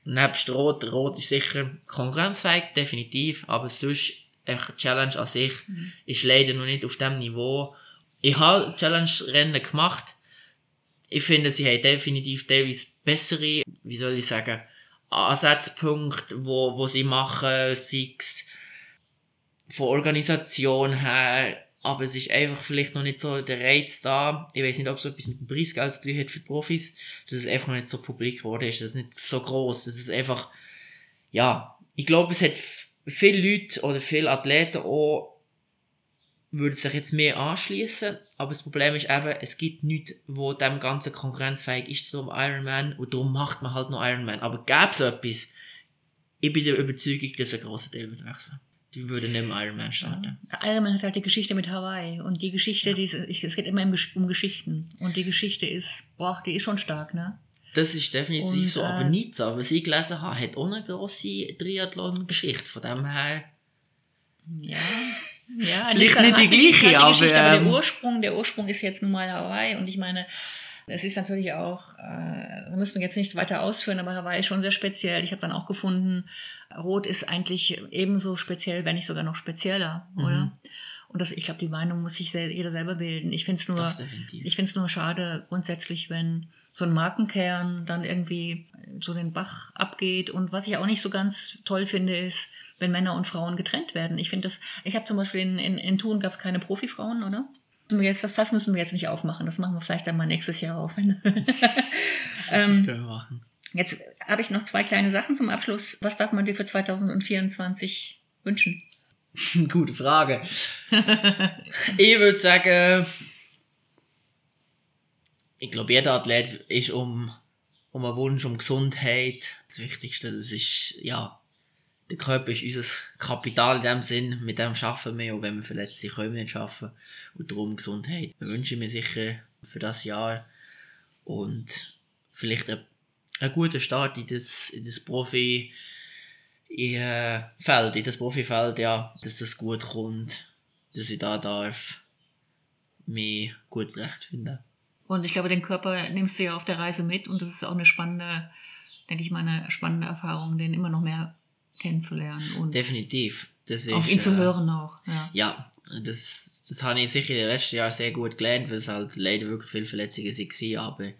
nebst Rot, Rot ist sicher konkurrenzfähig, definitiv, aber sonst, die Challenge an sich Mhm. ist leider noch nicht auf dem Niveau. Ich habe Challenge-Rennen gemacht. Ich finde, sie haben definitiv teilweise bessere, wie soll ich sagen, Ansatzpunkte, wo, wo sie machen, sei es von Organisation her, aber es ist einfach vielleicht noch nicht so der Reiz da. Ich weiß nicht, ob es so etwas mit dem Preisgeld zu tun hat für die Profis, dass es einfach noch nicht so publik geworden ist, dass es nicht so groß, dass es einfach, ja, ich glaube, es hat viele Leute oder viele Athleten auch würden sich jetzt mehr anschließen, aber das Problem ist eben, es gibt nichts, wo dem Ganzen konkurrenzfähig ist zum Ironman und darum macht man halt noch Ironman. Aber gäbe es etwas, ich bin der Überzeugung, dass ein grosser Teil wird wechseln. Die würden nicht mehr Ironman starten. Ironman hat halt die Geschichte mit Hawaii und die Geschichte, die ist, ich, es geht immer um Gesch- Geschichten und die Geschichte ist, boah, die ist schon stark, ne? Das ist definitiv Und, so, äh, aber Nizza, was ich gelesen habe, hat auch eine grosse Triathlon-Geschichte. Von dem her, Ja. Ja, Vielleicht nicht die gleiche, die Geschichte, aber, aber ähm, der Ursprung, der Ursprung ist jetzt nun mal Hawaii und ich meine, es ist natürlich auch, äh, da müssen wir jetzt nicht weiter ausführen, aber Hawaii ist schon sehr speziell. Ich habe dann auch gefunden, Rot ist eigentlich ebenso speziell, wenn nicht sogar noch spezieller, Mhm. oder? Und das, ich glaube, die Meinung muss sich sel jeder selber bilden. Ich finde es nur, ich finde es nur schade grundsätzlich, wenn so ein Markenkern dann irgendwie so den Bach abgeht. Und was ich auch nicht so ganz toll finde, ist, wenn Männer und Frauen getrennt werden. Ich finde das, ich habe zum Beispiel in, in, in Thun gab es keine Profifrauen, oder? Jetzt, das Fass müssen wir jetzt nicht aufmachen. Das machen wir vielleicht dann mal nächstes Jahr auf. das ähm, können wir machen. jetzt habe ich noch zwei kleine Sachen zum Abschluss. Was darf man dir für 2024 wünschen? Gute Frage. ich würde sagen, ich glaube, jeder Athlet ist um, um einen Wunsch, um Gesundheit. Das Wichtigste, das ist, ja, der Körper ist unser Kapital in dem Sinn, mit dem schaffen wir, und wenn wir verletzt sind, können wir nicht schaffen. Und darum Gesundheit wünsche ich mir sicher für das Jahr. Und vielleicht ein, ein guter Start in das, in das Profi, in, äh, Feld, in das Profifeld, ja, dass das gut kommt, dass ich da darf, mich gut zurechtfinden. Und ich glaube, den Körper nimmst du ja auf der Reise mit und das ist auch eine spannende, denke ich mal, eine spannende Erfahrung, den immer noch mehr kennenzulernen und Definitiv. Das ist, auf ihn zu äh, hören auch. Ja. Ja, das, das habe ich sicher in den letzten Jahren sehr gut gelernt, weil es halt leider wirklich viele Verletzungen waren, aber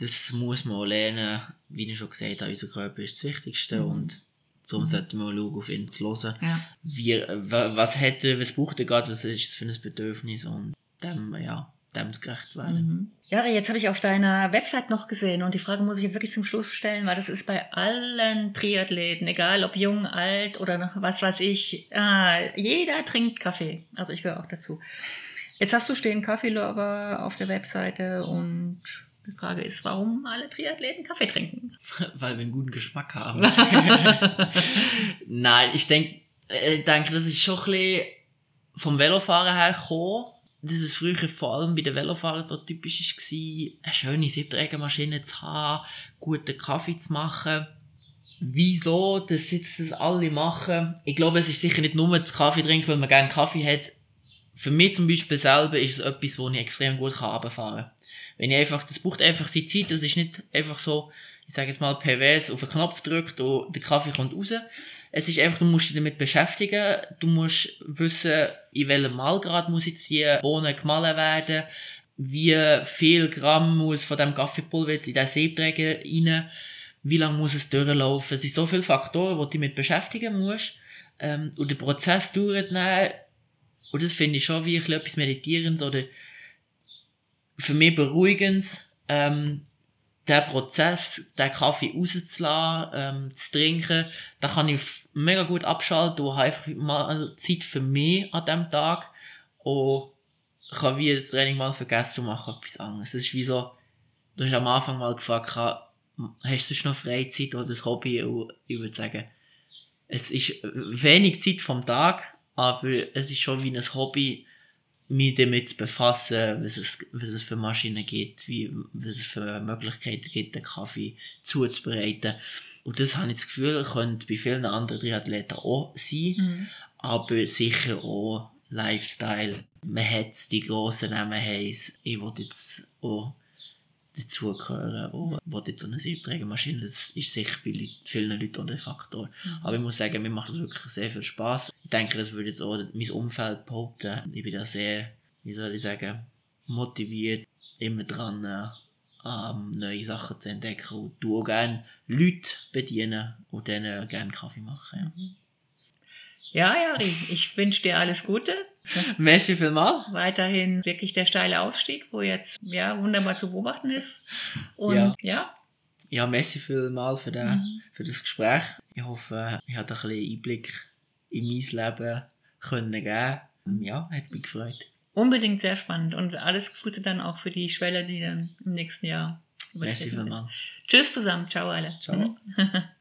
das muss man auch lernen, wie ich schon gesagt habe, unser Körper ist das Wichtigste Mhm. und Darum sollten wir mal schauen, auf ihn zu hören. Ja. Wie, wa- was hätte, was braucht er gerade, was ist es für ein Bedürfnis und dem, ja, werden. Mhm. Jari, jetzt habe ich auf deiner Website noch gesehen und die Frage muss ich jetzt wirklich zum Schluss stellen, weil das ist bei allen Triathleten, egal ob jung, alt oder was weiß ich, ah, jeder trinkt Kaffee. Also ich gehöre auch dazu. Jetzt hast du stehen Kaffeelover auf der Webseite und die Frage ist, warum alle Triathleten Kaffee trinken? Weil wir einen guten Geschmack haben. Nein, ich denke, ich denke, das ist schon ein bisschen vom Velofahren her gekommen. Dass es früher vor allem bei den Velofahrern so typisch war, eine schöne Siebträgermaschine zu haben, guten Kaffee zu machen. Wieso, dass jetzt das alle machen? Ich glaube, es ist sicher nicht nur das Kaffee trinken, weil man gerne Kaffee hat. Für mich zum Beispiel selber ist es etwas, wo ich extrem gut runterfahren kann. Wenn ich einfach, das braucht einfach seine Zeit, das ist nicht einfach so, ich sage jetzt mal, PWS auf den Knopf drückt und der Kaffee kommt raus. Es ist einfach, du musst dich damit beschäftigen, du musst wissen, in welchem Malgrad muss jetzt die Bohnen gemahlen werden, wie viel Gramm muss von dem Kaffeepulver jetzt in den Siebträger rein, wie lange muss es durchlaufen. Es sind so viele Faktoren, wo du dich mit beschäftigen musst. Ähm, und der Prozess dauert dann, und das finde ich schon wie ein bisschen etwas Meditierendes oder für mich beruhigendes, ähm, der Prozess, den Kaffee rauszulassen, ähm, zu trinken, da kann ich mega gut abschalten und habe einfach mal Zeit für mich an dem Tag und kann wie das Training mal vergessen und mache etwas anderes. Es ist wie so, du hast am Anfang mal gefragt, "Ka- hast du noch Freizeit oder ein Hobby? Und ich würde sagen, es ist wenig Zeit vom Tag, aber es ist schon wie ein Hobby, mich damit zu befassen, was es, was es für Maschinen gibt, wie, was es für Möglichkeiten gibt, den Kaffee zuzubereiten. Und das habe ich das Gefühl, könnte bei vielen anderen Triathleten auch sein, Mhm. aber sicher auch Lifestyle. Man hat die grossen Namen heiss, ich will jetzt auch dazugehören, und will jetzt so eine Siebträgermaschine, das ist sicher bei vielen Leuten der Faktor. Aber ich muss sagen, mir macht das wirklich sehr viel Spaß. Ich denke, das würde jetzt auch mein Umfeld behaupten. Ich bin da sehr, wie soll ich sagen, motiviert, immer dran, äh, ähm, neue Sachen zu entdecken und du auch gerne Leute bedienen und denen gerne Kaffee machen. Ja. Ja, Jari, ich wünsche dir alles Gute. Merci vielmals. Weiterhin wirklich der steile Aufstieg, wo jetzt ja wunderbar zu beobachten ist. Und Ja. ja, Ja, merci vielmals für, den, Mhm. für das Gespräch. Ich hoffe, ich habe ein bisschen Einblick in mein Leben können geben. Ja, hat mich gefreut. unbedingt sehr spannend und alles Gute dann auch für die Schwelle, die dann im nächsten Jahr Merci übertreten ist. vielmals. Tschüss zusammen, ciao alle. Ciao.